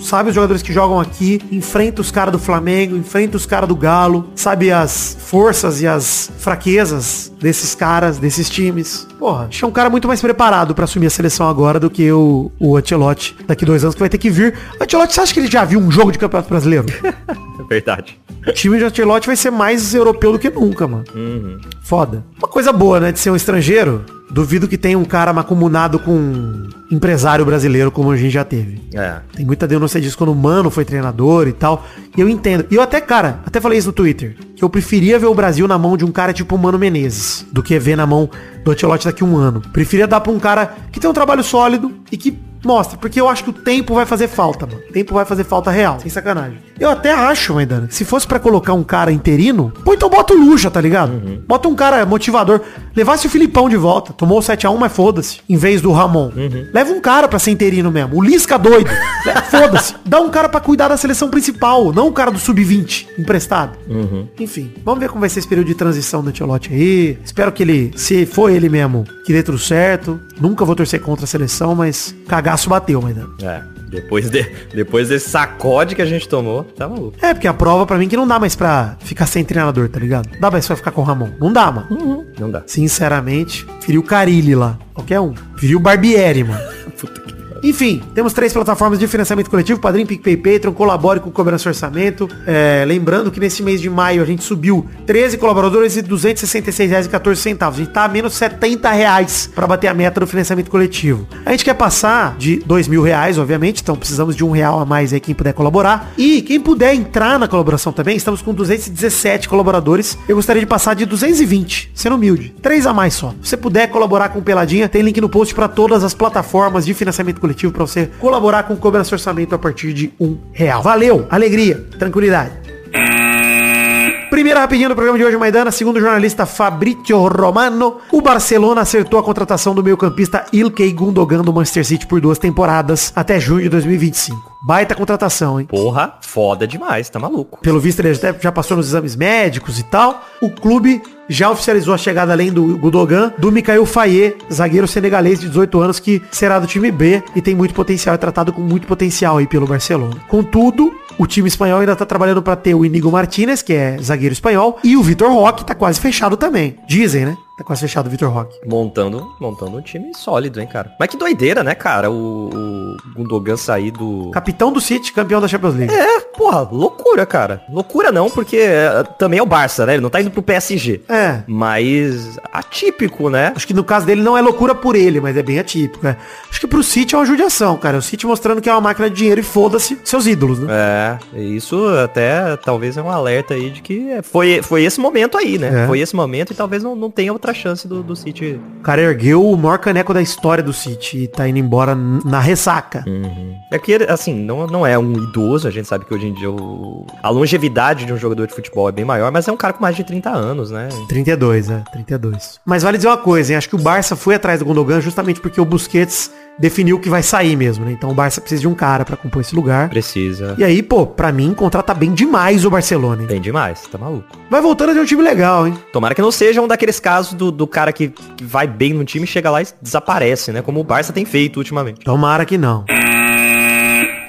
Sabe os jogadores que jogam aqui, enfrenta os caras do Flamengo, enfrenta os caras do Galo, sabe as forças e as fraquezas desses caras, desses times. Porra, acho que é um cara muito mais preparado pra assumir a seleção agora do que o, o Ancelotti daqui dois anos que vai ter que vir. Ancelotti, você acha que ele já viu um jogo de campeonato brasileiro? É verdade. O time de Ancelotti vai ser mais europeu do que nunca, mano. Foda. Uma coisa boa, né, de ser um estrangeiro. Duvido que tenha um cara macumunado com um empresário brasileiro como a gente já teve. É. Tem muita denúncia disso quando o Mano foi treinador e tal. E eu entendo. E eu até, cara, até falei isso no Twitter. Que eu preferia ver o Brasil na mão de um cara tipo o Mano Menezes. Do que ver na mão do Ancelotti daqui a um ano. Preferia dar pra um cara que tem um trabalho sólido e que mostra. Porque eu acho que o tempo vai fazer falta, mano. O tempo vai fazer falta real. Sem sacanagem. Eu até acho, Maidana, que se fosse pra colocar um cara interino, pô, então bota o Lucha, tá ligado? Bota um cara motivador. Levasse o Filipão de volta. Tomou o 7x1, mas foda-se. Em vez do Ramon. Leva um cara pra ser interino mesmo. O Lisca doido. foda-se. Dá um cara pra cuidar da seleção principal. Não o cara do sub-20 emprestado. Enfim, vamos ver como vai ser esse período de transição do Ancelotti aí. Espero que ele, se for ele mesmo, que dê tudo certo. Nunca vou torcer contra a seleção, mas cagaço bateu, Maidana. É. Depois, de, depois desse sacode que a gente tomou, tá maluco. É, porque a prova pra mim que não dá mais pra ficar sem treinador, tá ligado? Dá mais pra ficar com o Ramon. Não dá, mano. Não dá. Sinceramente, feri o Carilli lá. Qualquer um. Feri o Barbieri, mano. Puta que. Enfim, temos três plataformas de financiamento coletivo, Padrim, PicPay, Patreon, colabore com o Cobrança Orçamento. É, lembrando que nesse mês de maio a gente subiu 13 colaboradores e R$ 266,14. A gente tá a menos 70 reais para bater a meta do financiamento coletivo. A gente quer passar de dois mil reais, obviamente, então precisamos de um real a mais aí quem puder colaborar. E quem puder entrar na colaboração também, estamos com 217 colaboradores. Eu gostaria de passar de 220, sendo humilde. Três a mais só. Se você puder colaborar com Peladinha, tem link no post para todas as plataformas de financiamento coletivo para você colaborar com o Cobrança Orçamento a partir de um real. Valeu, alegria, tranquilidade. Primeira rapidinha do programa de hoje, Maidana. Segundo o jornalista Fabrizio Romano, o Barcelona acertou a contratação do meio-campista Ilkay Gundogan do Manchester City por duas temporadas até junho de 2025. Baita contratação, hein? Porra, foda demais, tá maluco. Pelo visto, ele até já passou nos exames médicos e tal. O clube já oficializou a chegada, além do Gudogan, do Mikael Faye, zagueiro senegalês de 18 anos, que será do time B e tem muito potencial, é tratado com muito potencial aí pelo Barcelona. Contudo, o time espanhol ainda tá trabalhando para ter o Inigo Martinez, que é zagueiro espanhol, e o Vitor Roque tá quase fechado também. Dizem, né? Tá quase fechado o Vitor Roque. Montando, montando um time sólido, hein, cara. Mas que doideira, né, cara? O, o Gundogan sair do... Capitão do City, campeão da Champions League. É, porra, loucura, cara. Loucura não, porque é, também é o Barça, né? Ele não tá indo pro PSG. É. Mas atípico, né? Acho que no caso dele não é loucura por ele, mas é bem atípico. É. Acho que pro City é uma judiação, cara. O City mostrando que é uma máquina de dinheiro e foda-se seus ídolos, né? É, isso até talvez é um alerta aí de que foi, foi esse momento aí, né? É. Foi esse momento e talvez não, não tenha outra chance do, do City. O cara ergueu o maior caneco da história do City e tá indo embora na ressaca. É que, assim, não, não é um idoso, a gente sabe que hoje em dia o- a longevidade de um jogador de futebol é bem maior, mas é um cara com mais de 30 anos, né? 32, é, 32. Mas vale dizer uma coisa, hein? Acho que o Barça foi atrás do Gundogan justamente porque o Busquets definiu que vai sair mesmo, né? Então o Barça precisa de um cara pra compor esse lugar. Precisa. E aí, pô, pra mim, contrata bem demais o Barcelona, hein? Bem demais, tá maluco. Vai voltando a ter um time legal, hein? Tomara que não seja um daqueles casos do, do cara que, que vai bem no time, chega lá e desaparece, né? Como o Barça tem feito ultimamente. Tomara que não.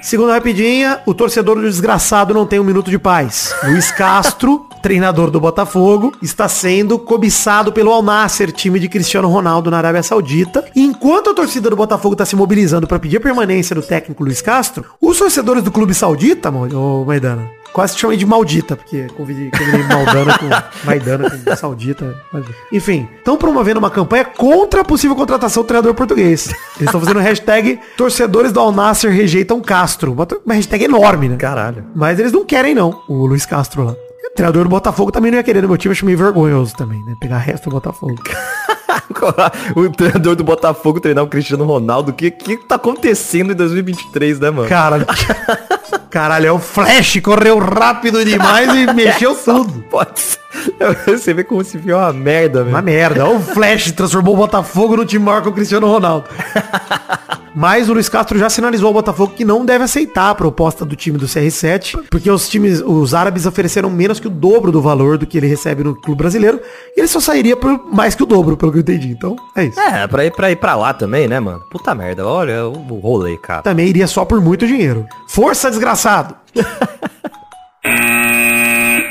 Segunda rapidinha, o torcedor do desgraçado não tem um minuto de paz. Luiz Castro, treinador do Botafogo, está sendo cobiçado pelo Al Nasser, time de Cristiano Ronaldo na Arábia Saudita. E enquanto a torcida do Botafogo está se mobilizando para pedir a permanência do técnico Luiz Castro, os torcedores do clube saudita, ô Maidana, quase te chamei de maldita, porque convidei, convidei Maldana com Maidana com saudita. mas- Enfim, estão promovendo uma campanha contra a possível contratação do treinador português. Eles estão fazendo hashtag torcedores do Al Nasser rejeitam Castro. Uma, uma hashtag enorme, né? Caralho. Mas eles não querem não, o Luiz Castro lá. O treinador do Botafogo também não ia querer no meu time, acho meio vergonhoso também, né? Pegar resto do Botafogo. o treinador do Botafogo treinar o Cristiano Ronaldo. O que, que tá acontecendo em 2023, né, mano? Caralho. Caralho, é o Flash, correu rápido demais e mexeu tudo. Pode. Você vê como se viu uma merda, velho. Uma merda. O Flash transformou o Botafogo no time maior que o Cristiano Ronaldo. Mas o Luiz Castro já sinalizou ao Botafogo que não deve aceitar a proposta do time do CR7, porque os times, os árabes ofereceram menos que o dobro do valor do que ele recebe no clube brasileiro, e ele só sairia por mais que o dobro, pelo que eu entendi. Então, é isso. É, pra ir, pra ir pra lá também, né, mano? Puta merda, olha o o rolê, cara. Também iria só por muito dinheiro. Força, desgraçado!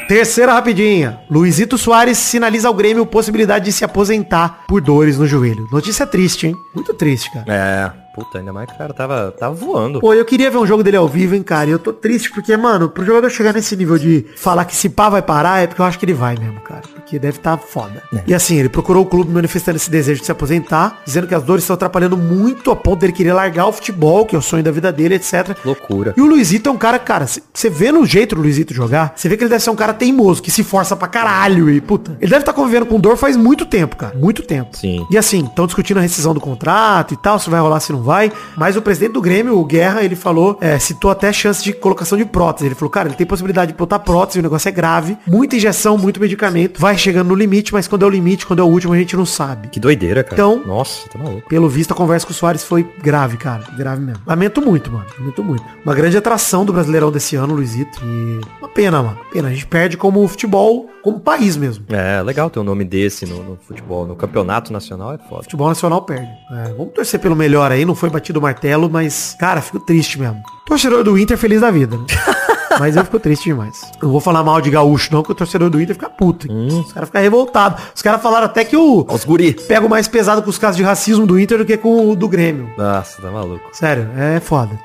Terceira rapidinha. Luizito Soares sinaliza ao Grêmio possibilidade de se aposentar por dores no joelho. Notícia triste, hein? Muito triste, cara. É, puta, ainda mais que o cara tava, tava voando. Pô, eu queria ver um jogo dele ao vivo, hein, cara. E eu tô triste porque, mano, pro jogador chegar nesse nível de falar que se pá vai parar, é porque eu acho que ele vai mesmo, cara. Porque deve estar foda. E assim, ele procurou o clube manifestando esse desejo de se aposentar, dizendo que as dores estão atrapalhando muito a ponto dele querer largar o futebol, que é o sonho da vida dele, etc. Loucura. E o Luizito é um cara, cara, você vê no jeito do Luizito jogar, você vê que ele deve ser um cara teimoso, que se força pra caralho e, puta. Ele deve estar convivendo com dor faz muito tempo, cara. Muito tempo. Sim. E assim, estão discutindo a rescisão do contrato e tal, se vai rolar, se não vai. Mas o presidente do Grêmio, o Guerra, ele falou, é, citou até chance de colocação de prótese. Ele falou, cara, ele tem possibilidade de botar prótese, o negócio é grave. Muita injeção, muito medicamento. Vai chegando no limite, mas quando é o limite, quando é o último, a gente não sabe. Que doideira, cara. Então- Nossa, tá maluco. Pelo visto, a conversa com o Soares foi grave, cara. Grave mesmo. Lamento muito, mano. Lamento muito. Uma grande atração do Brasileirão desse ano, Luizito. E uma pena, mano. Pena. A gente perde como futebol, como país mesmo. É, legal ter um nome desse no, no futebol. No campeonato nacional é foda. Futebol nacional perde. É, vamos torcer pelo melhor aí. Não foi batido o martelo, mas, cara, fico triste mesmo. Torcedor do Inter feliz da vida, né? Mas eu fico triste demais. Não vou falar mal de gaúcho, não, que o torcedor do Inter fica puto. hein? Os caras ficam revoltados. Os caras falaram até que o Os guri. pego mais pesado com os casos de racismo do Inter do que com o do Grêmio. Nossa, tá maluco. Sério, é foda.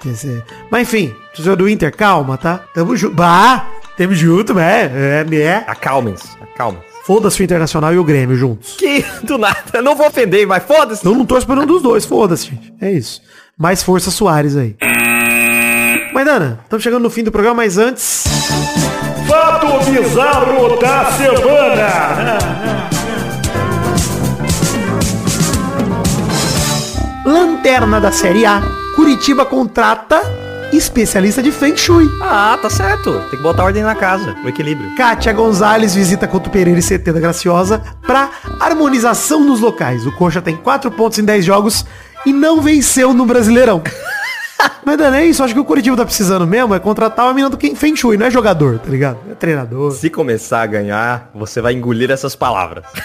Mas enfim, torcedor do Inter, calma, tá? Tamo junto. Bah! Tamo junto, é, é, é. Acalmem-se, acalmem-se. Foda-se o Internacional e o Grêmio juntos. Que do nada. Não vou ofender, mas foda-se. Eu não tô esperando dos dois, foda-se, gente. É isso. Mais força Soares aí. Maidana, estamos chegando no fim do programa, mas antes. Fato bizarro da semana. Lanterna da Série A. Curitiba contrata especialista de Feng Shui. Ah, tá certo. Tem que botar ordem na casa. O equilíbrio. Kátia Gonzalez visita Couto Pereira e CT da Graciosa para harmonização nos locais. O Coxa tem 4 pontos em 10 jogos e não venceu no Brasileirão. Mas não é isso, acho que o Curitiba tá precisando mesmo é contratar uma mina do Feng Shui, não é jogador, tá ligado? É treinador. Se começar a ganhar, você vai engolir essas palavras.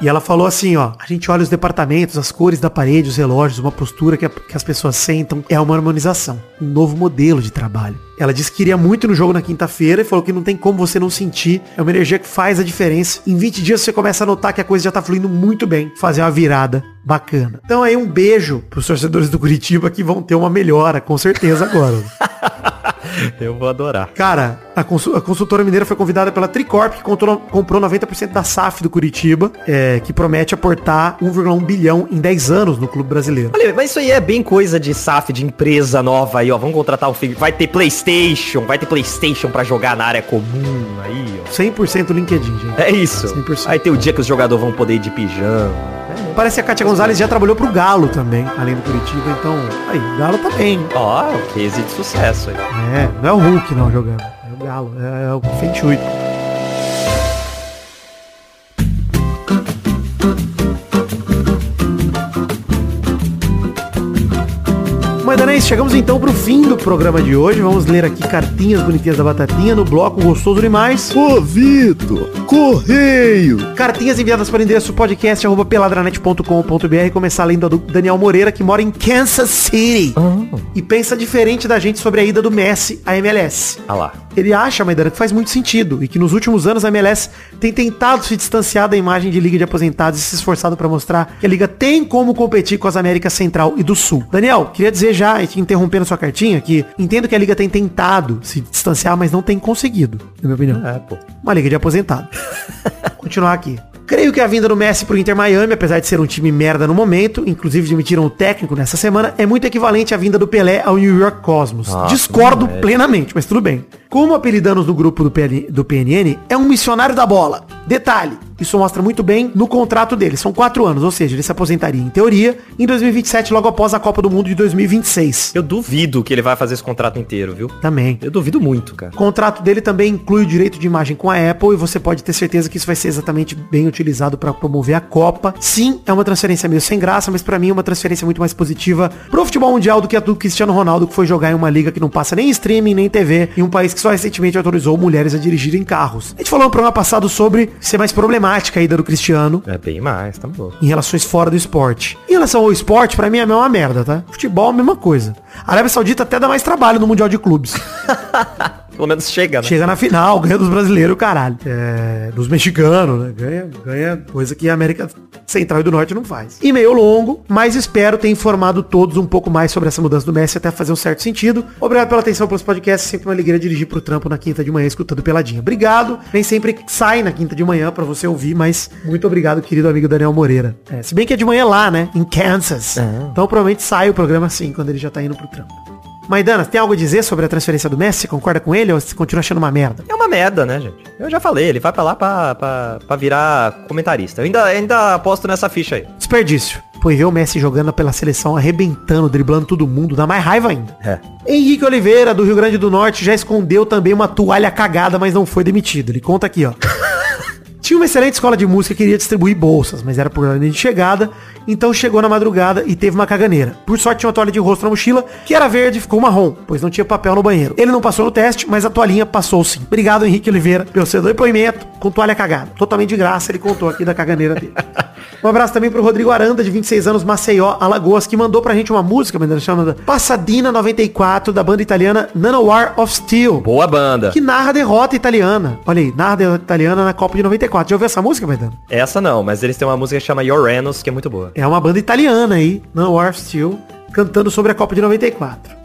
E ela falou assim, ó, a gente olha os departamentos, as cores da parede, os relógios, uma postura que, a- que as pessoas sentam, é uma harmonização, um novo modelo de trabalho. Ela disse que queria muito no jogo na quinta-feira e falou que não tem como você não sentir, é uma energia que faz a diferença. Em 20 dias você começa a notar que a coisa já tá fluindo muito bem, fazer uma virada bacana. Então aí um beijo pros torcedores do Curitiba que vão ter uma melhora, com certeza agora. Eu vou adorar. Cara, a, consu- a consultora mineira foi convidada pela Tricorp, que comprou, comprou 90% da SAF do Curitiba, é, que promete aportar 1,1 bilhão em 10 anos no clube brasileiro. Olha, mas isso aí é bem coisa de SAF, de empresa nova aí, ó. Vamos contratar um filho. Vai ter Playstation, vai ter Playstation pra jogar na área comum aí, ó. 100% LinkedIn, gente. É isso. 100%. Aí tem o dia que os jogadores vão poder ir de pijama. Parece que a Kátia Gonzalez já trabalhou pro Galo também, além do Curitiba, então, aí, o Galo tá bem. Ó, o case de sucesso aí. É, não é o Hulk não jogando, é o Galo, é, é o Feng Maidanês, chegamos então pro fim do programa de hoje. Vamos ler aqui cartinhas bonitinhas da Batatinha no bloco Gostoso Demais. Ô, Vitor, correio. Cartinhas enviadas para o endereço podcast arroba peladranet.com.br Começar lendo a do Daniel Moreira, que mora em Kansas City. E pensa diferente da gente sobre a ida do Messi à MLS. Ah lá. Ele acha, Maidana, que faz muito sentido e que nos últimos anos a MLS tem tentado se distanciar da imagem de Liga de Aposentados e se esforçado para mostrar que a Liga tem como competir com as Américas Central e do Sul. Daniel, queria dizer já, te interrompendo sua cartinha, que entendo que a Liga tem tentado se distanciar, mas não tem conseguido, na minha opinião. É, pô. Uma liga de aposentado. Continuar aqui. Creio que a vinda do Messi pro Inter Miami, apesar de ser um time merda no momento, inclusive demitiram o técnico nessa semana, é muito equivalente à vinda do Pelé ao New York Cosmos. Nossa, Discordo é. plenamente, mas tudo bem. Como apelidamos no grupo do, PN do PNN, é um missionário da bola. Detalhe, isso mostra muito bem no contrato dele. São quatro anos, ou seja, ele se aposentaria em teoria em 2027, logo após a Copa do Mundo de 2026. Eu duvido que ele vai fazer esse contrato inteiro, viu? Também. Eu duvido muito, cara. O contrato dele também inclui o direito de imagem com a Apple e você pode ter certeza que isso vai ser exatamente bem utilizado para promover a Copa. Sim, é uma transferência meio sem graça, mas para mim é uma transferência muito mais positiva pro futebol mundial do que a do Cristiano Ronaldo, que foi jogar em uma liga que não passa nem streaming, nem TV, em um país que só recentemente autorizou mulheres a dirigirem carros. A gente falou no programa passado sobre ser mais problemática a ida do Cristiano É bem mais, tá louco. em relações fora do esporte. Em relação ao esporte, pra mim é a mesma merda, tá? Futebol, a mesma coisa. A Arábia Saudita até dá mais trabalho no Mundial de Clubes. Pelo menos chega, né? Chega na final, ganha dos brasileiros, caralho. É, dos mexicanos, né? Ganha, ganha coisa que a América Central e do Norte não faz. E meio longo, mas espero ter informado todos um pouco mais sobre essa mudança do Messi até fazer um certo sentido. Obrigado pela atenção pelos podcasts. Sempre uma alegria dirigir pro trampo na quinta de manhã escutando Peladinha. Obrigado. Nem sempre sai na quinta de manhã pra você ouvir, mas muito obrigado, querido amigo Daniel Moreira. É, se bem que é de manhã lá, né? Em Kansas. Então provavelmente sai o programa assim, quando ele já tá indo pro trampo. Maidana, tem algo a dizer sobre a transferência do Messi? Concorda com ele ou você continua achando uma merda? É uma merda, né, gente? Eu já falei, ele vai pra lá pra, pra, pra virar comentarista. Eu ainda, ainda aposto nessa ficha aí. Desperdício. Pois ver o Messi jogando pela seleção, arrebentando, driblando todo mundo, dá mais raiva ainda. É. Henrique Oliveira, do Rio Grande do Norte, já escondeu também uma toalha cagada, mas não foi demitido. Ele conta aqui, ó. Tinha uma excelente escola de música que queria distribuir bolsas, mas era por ordem de chegada, então chegou na madrugada e teve uma caganeira. Por sorte tinha uma toalha de rosto na mochila, que era verde e ficou marrom, pois não tinha papel no banheiro. Ele não passou no teste, mas a toalhinha passou sim. Obrigado, Henrique Oliveira, pelo seu depoimento com toalha cagada. Totalmente de graça, ele contou aqui da caganeira dele. Um abraço também pro Rodrigo Aranda, de 26 anos, Maceió, Alagoas, que mandou pra gente uma música, Maidana, chamada Passadina 94, da banda italiana Nanowar of Steel. Boa banda. Que narra a derrota italiana. Olha aí, narra a derrota italiana na Copa de 94. Já ouviu essa música, Maidana? Essa não, mas eles têm uma música que chama Your Enos, que é muito boa. É uma banda italiana aí, Nanowar of Steel, cantando sobre a Copa de 94.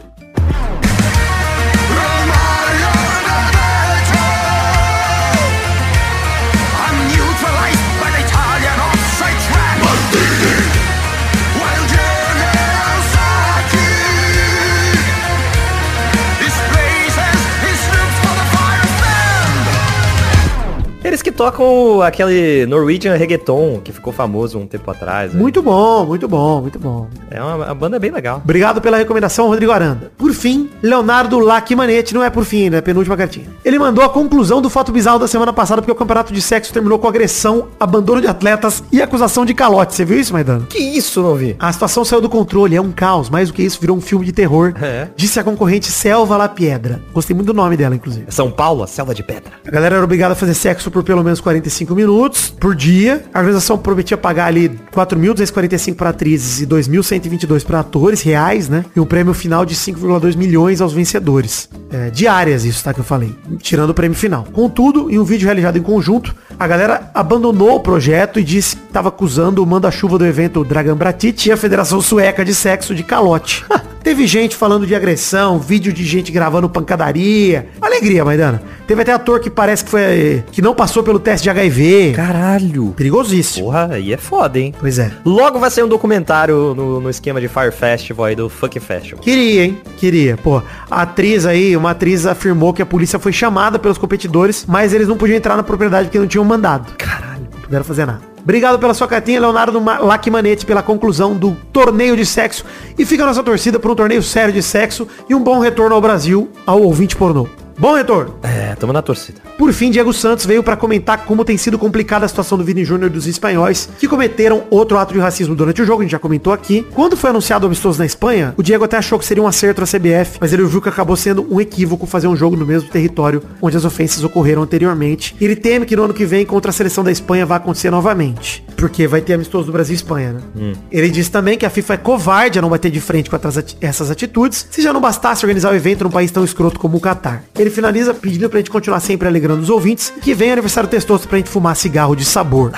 Eles que tocam aquele Norwegian Reggaeton, que ficou famoso um tempo atrás. né? Muito bom, muito bom, muito bom. É uma, uma banda bem legal. Obrigado pela recomendação, Rodrigo Aranda. Por fim, Leonardo Lacmanetti, não é por fim, né? Penúltima cartinha. Ele mandou a conclusão do fato bizarro da semana passada, porque o campeonato de sexo terminou com agressão, abandono de atletas e acusação de calote. Você viu isso, Maidano? Que isso, não vi? A situação saiu do controle, é um caos. Mais do que isso, virou um filme de terror. É. Disse a concorrente Selva La Piedra. Gostei muito do nome dela, inclusive. É São Paulo, a selva de pedra. A galera era obrigada a fazer sexo por pelo menos 45 minutos por dia. A organização prometia pagar ali 4.245 para atrizes e 2.122 para atores reais, né? E um prêmio final de 5,2 milhões aos vencedores. É, diárias, isso, tá? Que eu falei. Tirando o prêmio final. Contudo, em um vídeo realizado em conjunto, a galera abandonou o projeto e disse que estava acusando o manda-chuva do evento Dragan Bratic e a Federação Sueca de Sexo de calote. Teve gente falando de agressão, vídeo de gente gravando pancadaria. Alegria, Maidana. Teve até ator que parece que foi que não passou pelo teste de HIV. Caralho. Perigosíssimo. Porra, aí é foda, hein? Pois é. Logo vai sair um documentário no, no esquema de Fire Festival aí, do Fuck Festival. Queria, hein? Queria. Pô, a atriz aí, uma atriz afirmou que a polícia foi chamada pelos competidores, mas eles não podiam entrar na propriedade porque não tinham mandado. Caralho. Não puderam fazer nada. Obrigado pela sua cartinha, Leonardo Ma- Lacmanete, pela conclusão do torneio de sexo. E fica a nossa torcida por um torneio sério de sexo e um bom retorno ao Brasil, ao ouvinte pornô. Bom retorno. É, tamo na torcida. Por fim, Diego Santos veio para comentar como tem sido complicada a situação do Vini Júnior e dos espanhóis, que cometeram outro ato de racismo durante o jogo, a gente já comentou aqui. Quando foi anunciado o amistoso na Espanha, o Diego até achou que seria um acerto a CBF, mas ele viu que acabou sendo um equívoco fazer um jogo no mesmo território onde as ofensas ocorreram anteriormente. E ele teme que no ano que vem, contra a seleção da Espanha, vai acontecer novamente. Porque vai ter amistoso do Brasil e Espanha, né? Ele disse também que a FIFA é covarde a não bater de frente com essas atitudes, se já não bastasse organizar o evento num país tão escroto como o Catar. Ele finaliza pedindo pra gente continuar sempre alegrando os ouvintes, que vem aniversário testoso pra gente fumar cigarro de sabor.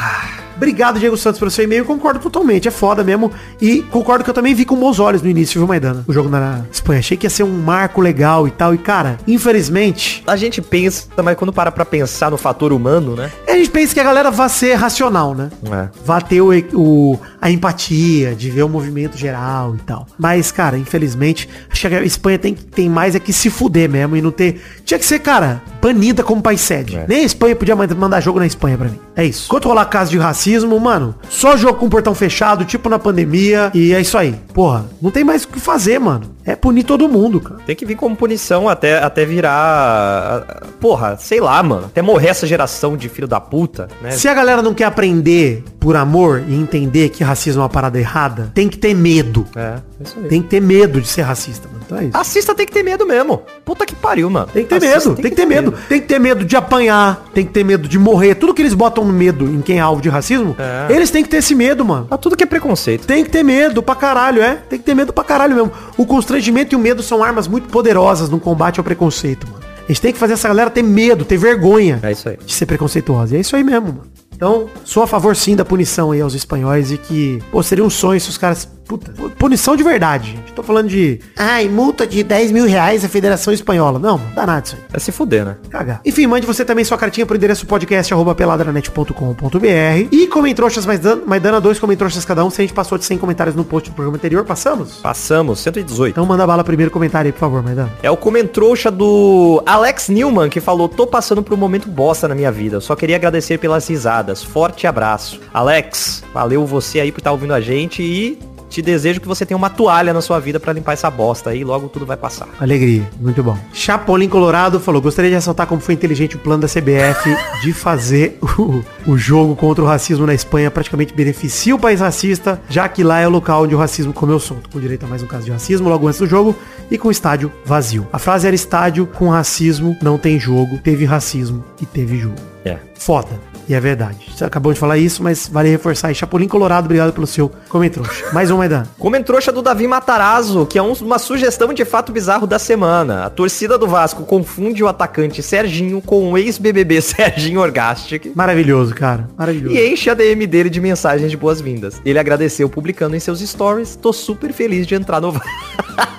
Obrigado, Diego Santos, pelo seu e-mail. Concordo totalmente, é foda mesmo. E concordo que eu também vi com bons olhos no início, viu, Maidana? O jogo na Espanha. Achei que ia ser um marco legal e tal. E, cara, infelizmente, A gente pensa, mas quando para pra pensar no fator humano, né? a gente pensa que a galera vai ser racional, né? É. Vai ter o, o- a empatia de ver o movimento geral e tal. Mas, cara, infelizmente, acho que a Espanha tem, tem mais é que se fuder mesmo e não ter. Tinha que ser, cara, banida como país sede. É. Nem a Espanha podia mand- mandar jogo na Espanha pra mim. É isso. Enquanto rolar caso de racismo, mano, só jogo com portão fechado, tipo na pandemia, e é isso aí. Porra, não tem mais o que fazer, mano. É punir todo mundo, cara. Tem que vir como punição até, até virar. Porra, sei lá, mano. Até morrer essa geração de filho da puta, né? Se a galera não quer aprender por amor e entender que racismo é uma parada errada, tem que ter medo. É, é isso aí. Tem que ter medo de ser racista, mano. Então é isso. Assista tem que ter medo mesmo. Puta que pariu, mano. Tem que ter Assista medo, tem que ter medo. Tem que ter medo de apanhar, tem que ter medo de morrer. Tudo que eles botam medo em quem é alvo de racismo, É. eles têm que ter esse medo, mano. Tá tudo que é preconceito. Tem que ter medo pra caralho, é? Tem que ter medo pra caralho mesmo. O constrangimento e o medo são armas muito poderosas no combate ao preconceito, mano. A gente tem que fazer essa galera ter medo, ter vergonha É isso aí. de ser preconceituosa. E é isso aí mesmo, mano. Então, sou a favor sim da punição aí aos espanhóis e que, pô, seria um sonho se os caras. Puta, punição de verdade. Tô falando de. Ai, multa de 10 mil reais a Federação Espanhola. Não, mano, dá nada isso aí. É se fuder, né? Cagar. Enfim, mande você também sua cartinha pro endereço podcast arroba peladranet.com.br e comentrouxas mais dana, mais dana dois comentrouxas cada um. Se a gente passou de 100 comentários no post do programa anterior, passamos? Passamos, 118. Então manda bala primeiro comentário aí, por favor, Maidana. É o comentrouxa do Alex Newman que falou, tô passando por um momento bosta na minha vida. Só queria agradecer pelas risadas. Forte abraço. Alex, valeu você aí por estar ouvindo a gente e te desejo que você tenha uma toalha na sua vida pra limpar essa bosta aí. Logo tudo vai passar. Alegria, muito bom. Chapolin Colorado falou, gostaria de ressaltar como foi inteligente o plano da CBF de fazer o, o jogo contra o racismo na Espanha praticamente beneficia o país racista, já que lá é o local onde o racismo comeu solto, com direito a mais um caso de racismo logo antes do jogo e com o estádio vazio. A frase era estádio com racismo, não tem jogo, teve racismo e teve jogo. É. Foda. E é verdade. Você acabou de falar isso, mas vale reforçar aí. Chapolin Colorado, obrigado pelo seu comentário. Mais um, Maidana. Comentrouxa do Davi Matarazzo, que é um- uma sugestão de fato bizarro da semana. A torcida do Vasco confunde o atacante Serginho com o ex-BBB Serginho Orgastic. Maravilhoso, cara. Maravilhoso. E enche a DM dele de mensagens de boas-vindas. Ele agradeceu publicando em seus stories. Tô super feliz de entrar no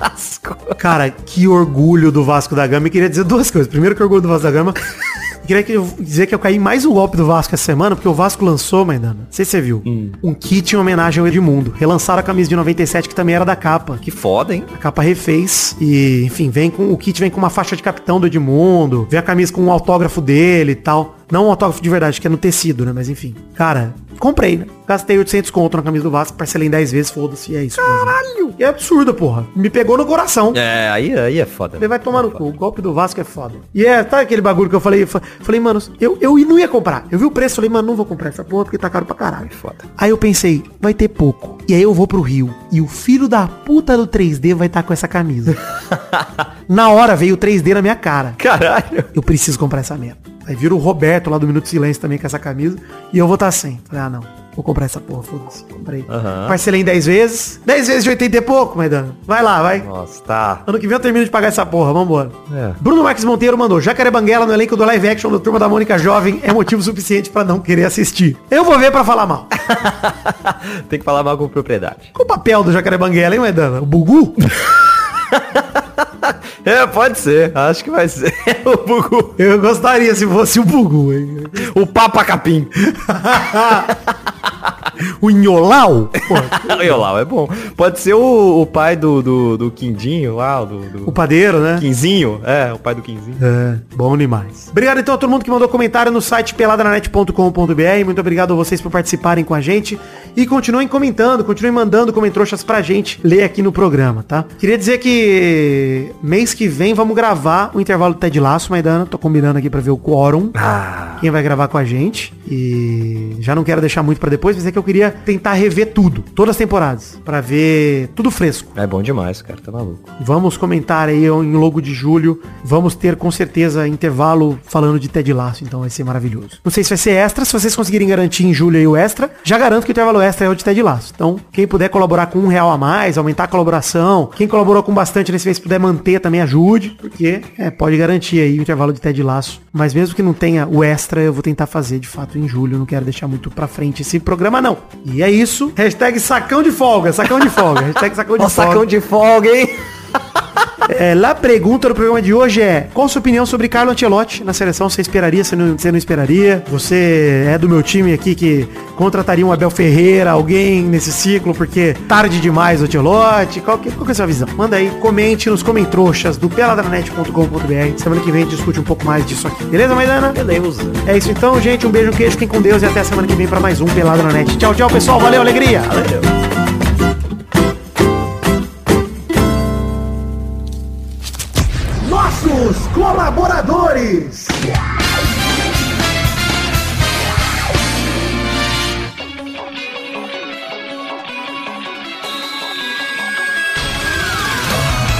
Vasco. Cara, que orgulho do Vasco da Gama. E queria dizer duas coisas. Primeiro que orgulho do Vasco da Gama. Queria que eu- dizer que eu caí mais um golpe do Vasco essa semana, porque o Vasco lançou, Maidana, não sei se você viu, um kit em homenagem ao Edmundo. Relançaram a camisa de 97, que também era da capa. Que foda, hein? A capa refez e, enfim, vem com o kit vem com uma faixa de capitão do Edmundo, vem a camisa com um autógrafo dele e tal. Não um autógrafo de verdade, que é no tecido, né? Mas enfim. Cara, comprei, né? Gastei 800 conto na camisa do Vasco, parcelei em 10 vezes, foda-se, e é isso. Caralho! É absurdo, porra. Me pegou no coração. É, aí, aí é foda. Ele vai tomar no cu. O golpe do Vasco é foda. E é, tá aquele bagulho que eu falei, falei, mano, eu, eu não ia comprar. Eu vi o preço, falei, mano, não vou comprar essa porra porque tá caro pra caralho. Foda. Aí eu pensei, vai ter pouco. E aí eu vou pro Rio. E o filho da puta do 3D vai estar com essa camisa. na hora veio o 3D na minha cara. Caralho. Eu preciso comprar essa merda. Aí vira o Roberto lá do Minuto Silêncio também com essa camisa. E eu vou estar sem. Falei, ah não. Vou comprar essa porra, foda-se. Comprei. Aham. Parcelei em 10 vezes. 10 vezes de 80 e pouco, Maidana. Vai lá, vai. Nossa, tá. Ano que vem eu termino de pagar essa porra, vambora. É. Bruno Marques Monteiro mandou, Jacaré Banguela no elenco do live action do Turma da Mônica Jovem é motivo suficiente pra não querer assistir. Eu vou ver pra falar mal. Tem que falar mal com propriedade. Qual o papel do Jacaré Banguela, hein, Maidana? O Bugu? É, pode ser. Acho que vai ser o Bugu. Eu gostaria se fosse o Bugu, hein? O Papa Capim. O Inholau? Olha lá, é bom. Pode ser o, o pai do, do, do Quindinho lá, do, do o padeiro, né? Quinzinho. É, o pai do Quinzinho. É, bom demais. Obrigado então a todo mundo que mandou comentário no site peladranet.com.br. Muito obrigado a vocês por participarem com a gente. E continuem comentando, continuem mandando comentroxas pra gente ler aqui no programa, tá? Queria dizer que mês que vem vamos gravar o intervalo do Ted Laço, Maidana. Tô combinando aqui pra ver o quórum. Ah. Quem vai gravar com a gente. E já não quero deixar muito pra depois, mas é que eu queria tentar rever tudo, todas as temporadas, pra ver tudo fresco. É bom demais, cara. Tá maluco. Vamos comentar aí em logo de julho. Vamos ter com certeza intervalo falando de Ted Lasso, então vai ser maravilhoso. Não sei se vai ser extra, se vocês conseguirem garantir em julho aí o extra, já garanto que o intervalo extra é o de Ted Lasso. Então, quem puder colaborar com um real a mais, aumentar a colaboração, quem colaborou com bastante nesse mês puder manter também ajude, porque é, pode garantir aí o intervalo de Ted Lasso. Mas mesmo que não tenha o extra, eu vou tentar fazer de fato em julho. Não quero deixar muito pra frente esse programa não. E é isso. Hashtag sacão de folga, sacão de folga. Hashtag sacão de folga. sacão de folga, hein? É, lá a pergunta do programa de hoje é qual sua opinião sobre Carlo Ancelotti na seleção? Você esperaria, você não, você não esperaria? Você é do meu time aqui que contrataria um Abel Ferreira, alguém nesse ciclo, porque tarde demais o Ancelotti? Qual que, qual que é a sua visão? Manda aí, comente nos comentroxas do peladranet.com.br. Semana que vem a gente discute um pouco mais disso aqui. Beleza, Maidana? Beleza. É isso então, gente. Um beijo, um queijo, fiquem com Deus e até semana que vem para mais um Pelada na Net. Tchau, tchau, pessoal. Valeu, alegria! Nossos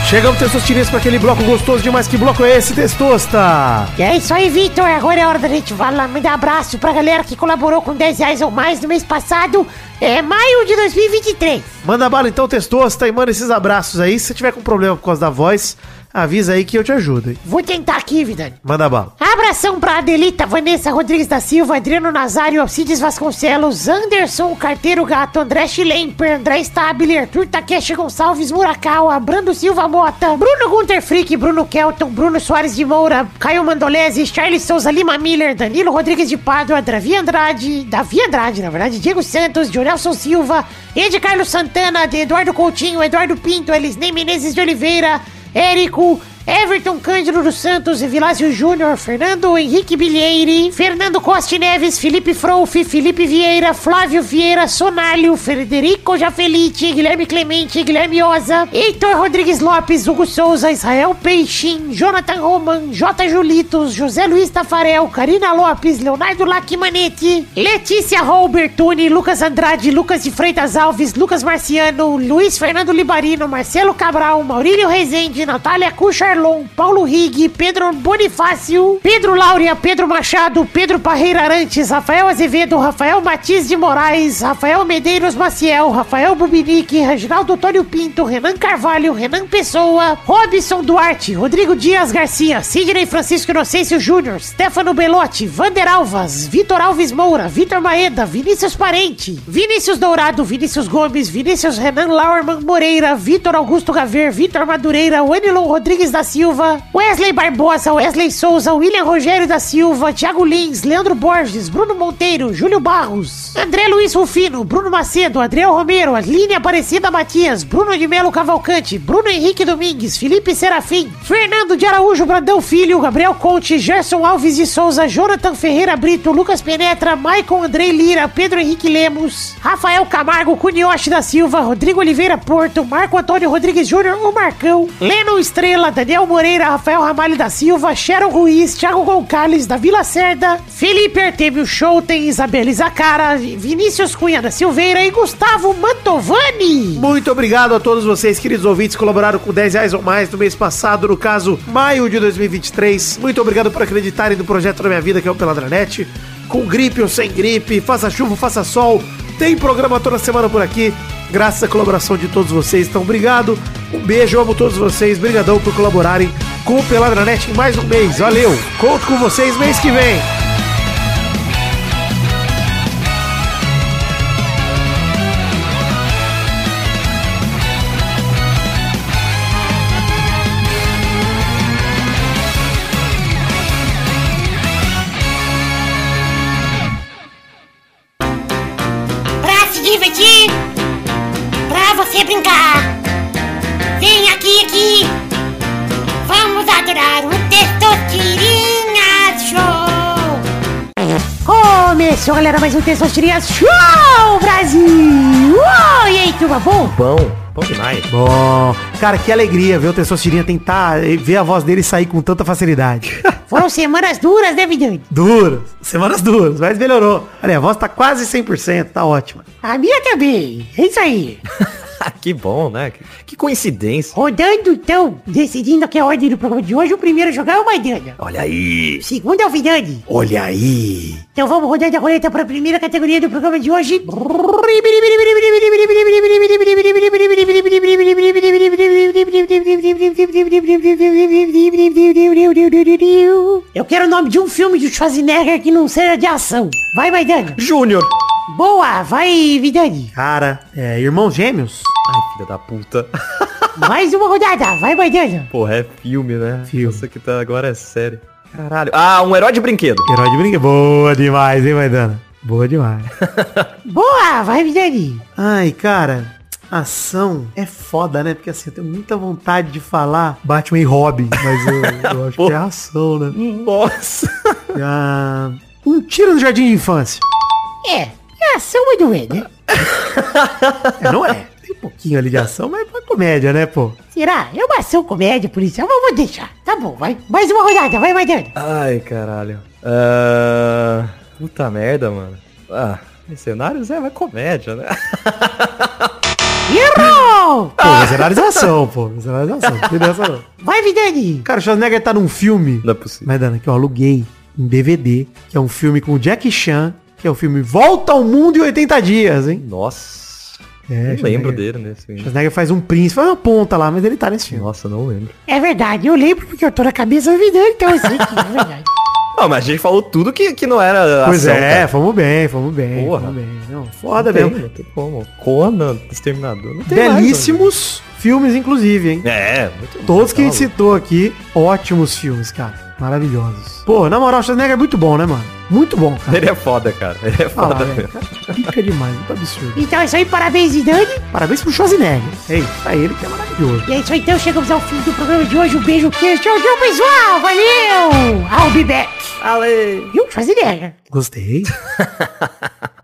Chegamos, Testosterinhas, para aquele bloco gostoso demais. Que bloco é esse, Testosta? E é isso aí, Vitor. Agora é hora da gente falar. Mandar abraço pra galera que colaborou com 10 reais ou mais no mês passado. É maio de 2023. Manda bala então, Testosta, e manda esses abraços aí. Se você tiver com problema por causa da voz, avisa aí que eu te ajudo. hein? Vou tentar aqui, Vidani. Manda bala. Abração pra Adelita, Vanessa Rodrigues da Silva, Adriano Nazário, Alcides Vasconcelos, Anderson, Carteiro Gato, André Schlemper, André Stabile, Arthur Takeshi Gonçalves Murakawa, Brando Silva Mota, Bruno Gunter Frick, Bruno Kelton, Bruno Soares de Moura, Caio Mandolese, Charles Souza Lima Miller, Danilo Rodrigues de Pádua, Davi Andrade, Davi Andrade, na verdade, Diego Santos, Jonelson Silva, Ed Carlos Santana, de Eduardo Coutinho, Eduardo Pinto, Elisnei Menezes de Oliveira, Érico, Everton Cândido dos Santos, Vilásio Júnior, Fernando Henrique Bilheire, Fernando Costa Neves, Felipe Frouf, Felipe Vieira, Flávio Vieira, Sonalho, Frederico Jafelite, Guilherme Clemente, Guilherme Oza, Heitor Rodrigues Lopes, Hugo Souza, Israel Peixin, Jonathan Roman, J. Julitos, José Luiz Tafarel, Karina Lopes, Leonardo Lacmanetti, Letícia Robertuni, Lucas Andrade, Lucas de Freitas Alves, Lucas Marciano, Luiz Fernando Libarino, Marcelo Cabral, Maurílio Rezende, Natália Cuchar Erlon, Paulo Rig, Pedro Bonifácio, Pedro Laura, Pedro Machado, Pedro Parreira Arantes, Rafael Azevedo, Rafael Matiz de Moraes, Rafael Medeiros Maciel, Rafael Bubinique, Reginaldo Antônio Pinto, Renan Carvalho, Renan Pessoa, Robson Duarte, Rodrigo Dias Garcia, Sidney Francisco Inocêncio Júnior, Stefano Belotti, Vander Alvas, Vitor Alves Moura, Vitor Maeda, Vinícius Parente, Vinícius Dourado, Vinícius Gomes, Vinícius Renan Lauerman Moreira, Vitor Augusto Gaver, Vitor Madureira, Wenilon Rodrigues da Silva, Wesley Barbosa, Wesley Souza, William Rogério da Silva, Thiago Lins, Leandro Borges, Bruno Monteiro, Júlio Barros, André Luiz Rufino, Bruno Macedo, Adriel Romero, Aline Aparecida Matias, Bruno de Melo Cavalcante, Bruno Henrique Domingues, Felipe Serafim, Fernando de Araújo Brandão Filho, Gabriel Conte, Gerson Alves de Souza, Jonathan Ferreira Brito, Lucas Penetra, Maicon Andrei Lira, Pedro Henrique Lemos, Rafael Camargo, Cunioche da Silva, Rodrigo Oliveira Porto, Marco Antônio Rodrigues Júnior, o Marcão, Leno Estrela, Daniel Moreira, Rafael Ramalho da Silva, Sharon Ruiz, Thiago Gonçalves da Vila Cerda, Felipe Artemio Schouten, Isabela Zacara, Vinícius Cunha da Silveira e Gustavo Mantovani. Muito obrigado a todos vocês, queridos ouvintes, colaboraram com 10 reais ou mais no mês passado, no caso, maio de 2023. Muito obrigado por acreditarem no projeto da minha vida, que é o Peladranet. Com gripe ou sem gripe, faça chuva, faça sol, tem programa toda semana por aqui, graças à colaboração de todos vocês. Então, obrigado, um beijo, amo todos vocês, brigadão por colaborarem com o Peladranet em mais um mês. Valeu, conto com vocês mês que vem. Começou, galera, mais um Testosterinha Show, Brasil! Uou, e aí, turma, bom? Bom, bom demais. Bom, cara, que alegria ver o Testosterinha tentar eh, ver a voz dele sair com tanta facilidade. Foram semanas duras, né, Vidani? duras, semanas duras, mas melhorou. Olha, a voz tá quase 100%, tá ótima. A minha também. É isso aí. que bom, né? Que, que coincidência. Rodando, então, decidindo aqui a ordem do programa de hoje, o primeiro a jogar é o Maidana. Olha aí. O segundo é o Vidani. Olha aí. Então vamos rodando a roleta para a primeira categoria do programa de hoje. Eu quero o nome de um filme de Schwarzenegger que não seja de ação. Vai, Maidana. Júnior. Boa, vai, Vidani. Cara, é, irmãos gêmeos? Ai, filha da puta. Mais uma rodada, vai, Maidana. Porra, é filme, né? Filme. Isso que tá agora é sério. Caralho. Ah, um herói de brinquedo. Herói de brinquedo. Boa demais, hein, Maidana? Boa demais. Boa, vai, Vidani. Ai, cara, ação é foda, né? Porque assim, eu tenho muita vontade de falar Batman e Robin, mas eu, eu acho que é ação, né? Nossa. Ah, um tiro no jardim de infância. É, é ação, mas não é, né? É, não é? Tem um pouquinho ali de ação, mas é pra comédia, né, pô? Será? É uma ação comédia policial, mas vou deixar. Tá bom, vai. Mais uma rodada, vai, Maidana. Ai, caralho. Ah, puta merda, mano. Ah, cenários é uma comédia, né? Errou! Pô, mercenários é ação, pô. Mercenários é ação. Não tem dessa, não. Vai, Vidani. Cara, o Schwarzenegger tá num filme, Não é possível. mas Dana, que eu aluguei em DVD, que é um filme com o Jackie Chan, que é o filme Volta ao Mundo em 80 Dias, hein? Nossa. É, não lembro dele nesse filme. Schwarzenegger faz um príncipe, faz uma ponta lá, mas ele tá nesse filme. Nossa, não lembro. É verdade, eu lembro porque eu tô na cabeça do Vidani, então eu sei que é verdade. Não, mas a gente falou tudo que, que não era Pois ação, é, cara. fomos bem, fomos bem, Porra. fomos bem. Não, foda Não tem, mesmo. não tem como. Conan, Exterminador. Não tem mais, Belíssimos filmes, inclusive, hein? É, muito Todos que a gente tá citou aqui, ótimos filmes, cara. Maravilhosos. Pô, na moral, o Schwarzenegger é muito bom, né, mano? Muito bom, cara. Ele é foda, cara. Ele é Ah, foda velho, mesmo. cara, Pica demais, muito absurdo. Então é isso aí, parabéns, Vidani. Parabéns pro Schwarzenegger. É isso, pra ele que é maravilhoso. E é isso aí, então chegamos ao fim do programa de hoje. Um beijo, queijo, tchau, tchau, pessoal. Valeu! I'll be back. Ale. Viu, Schwarzenegger? Gostei.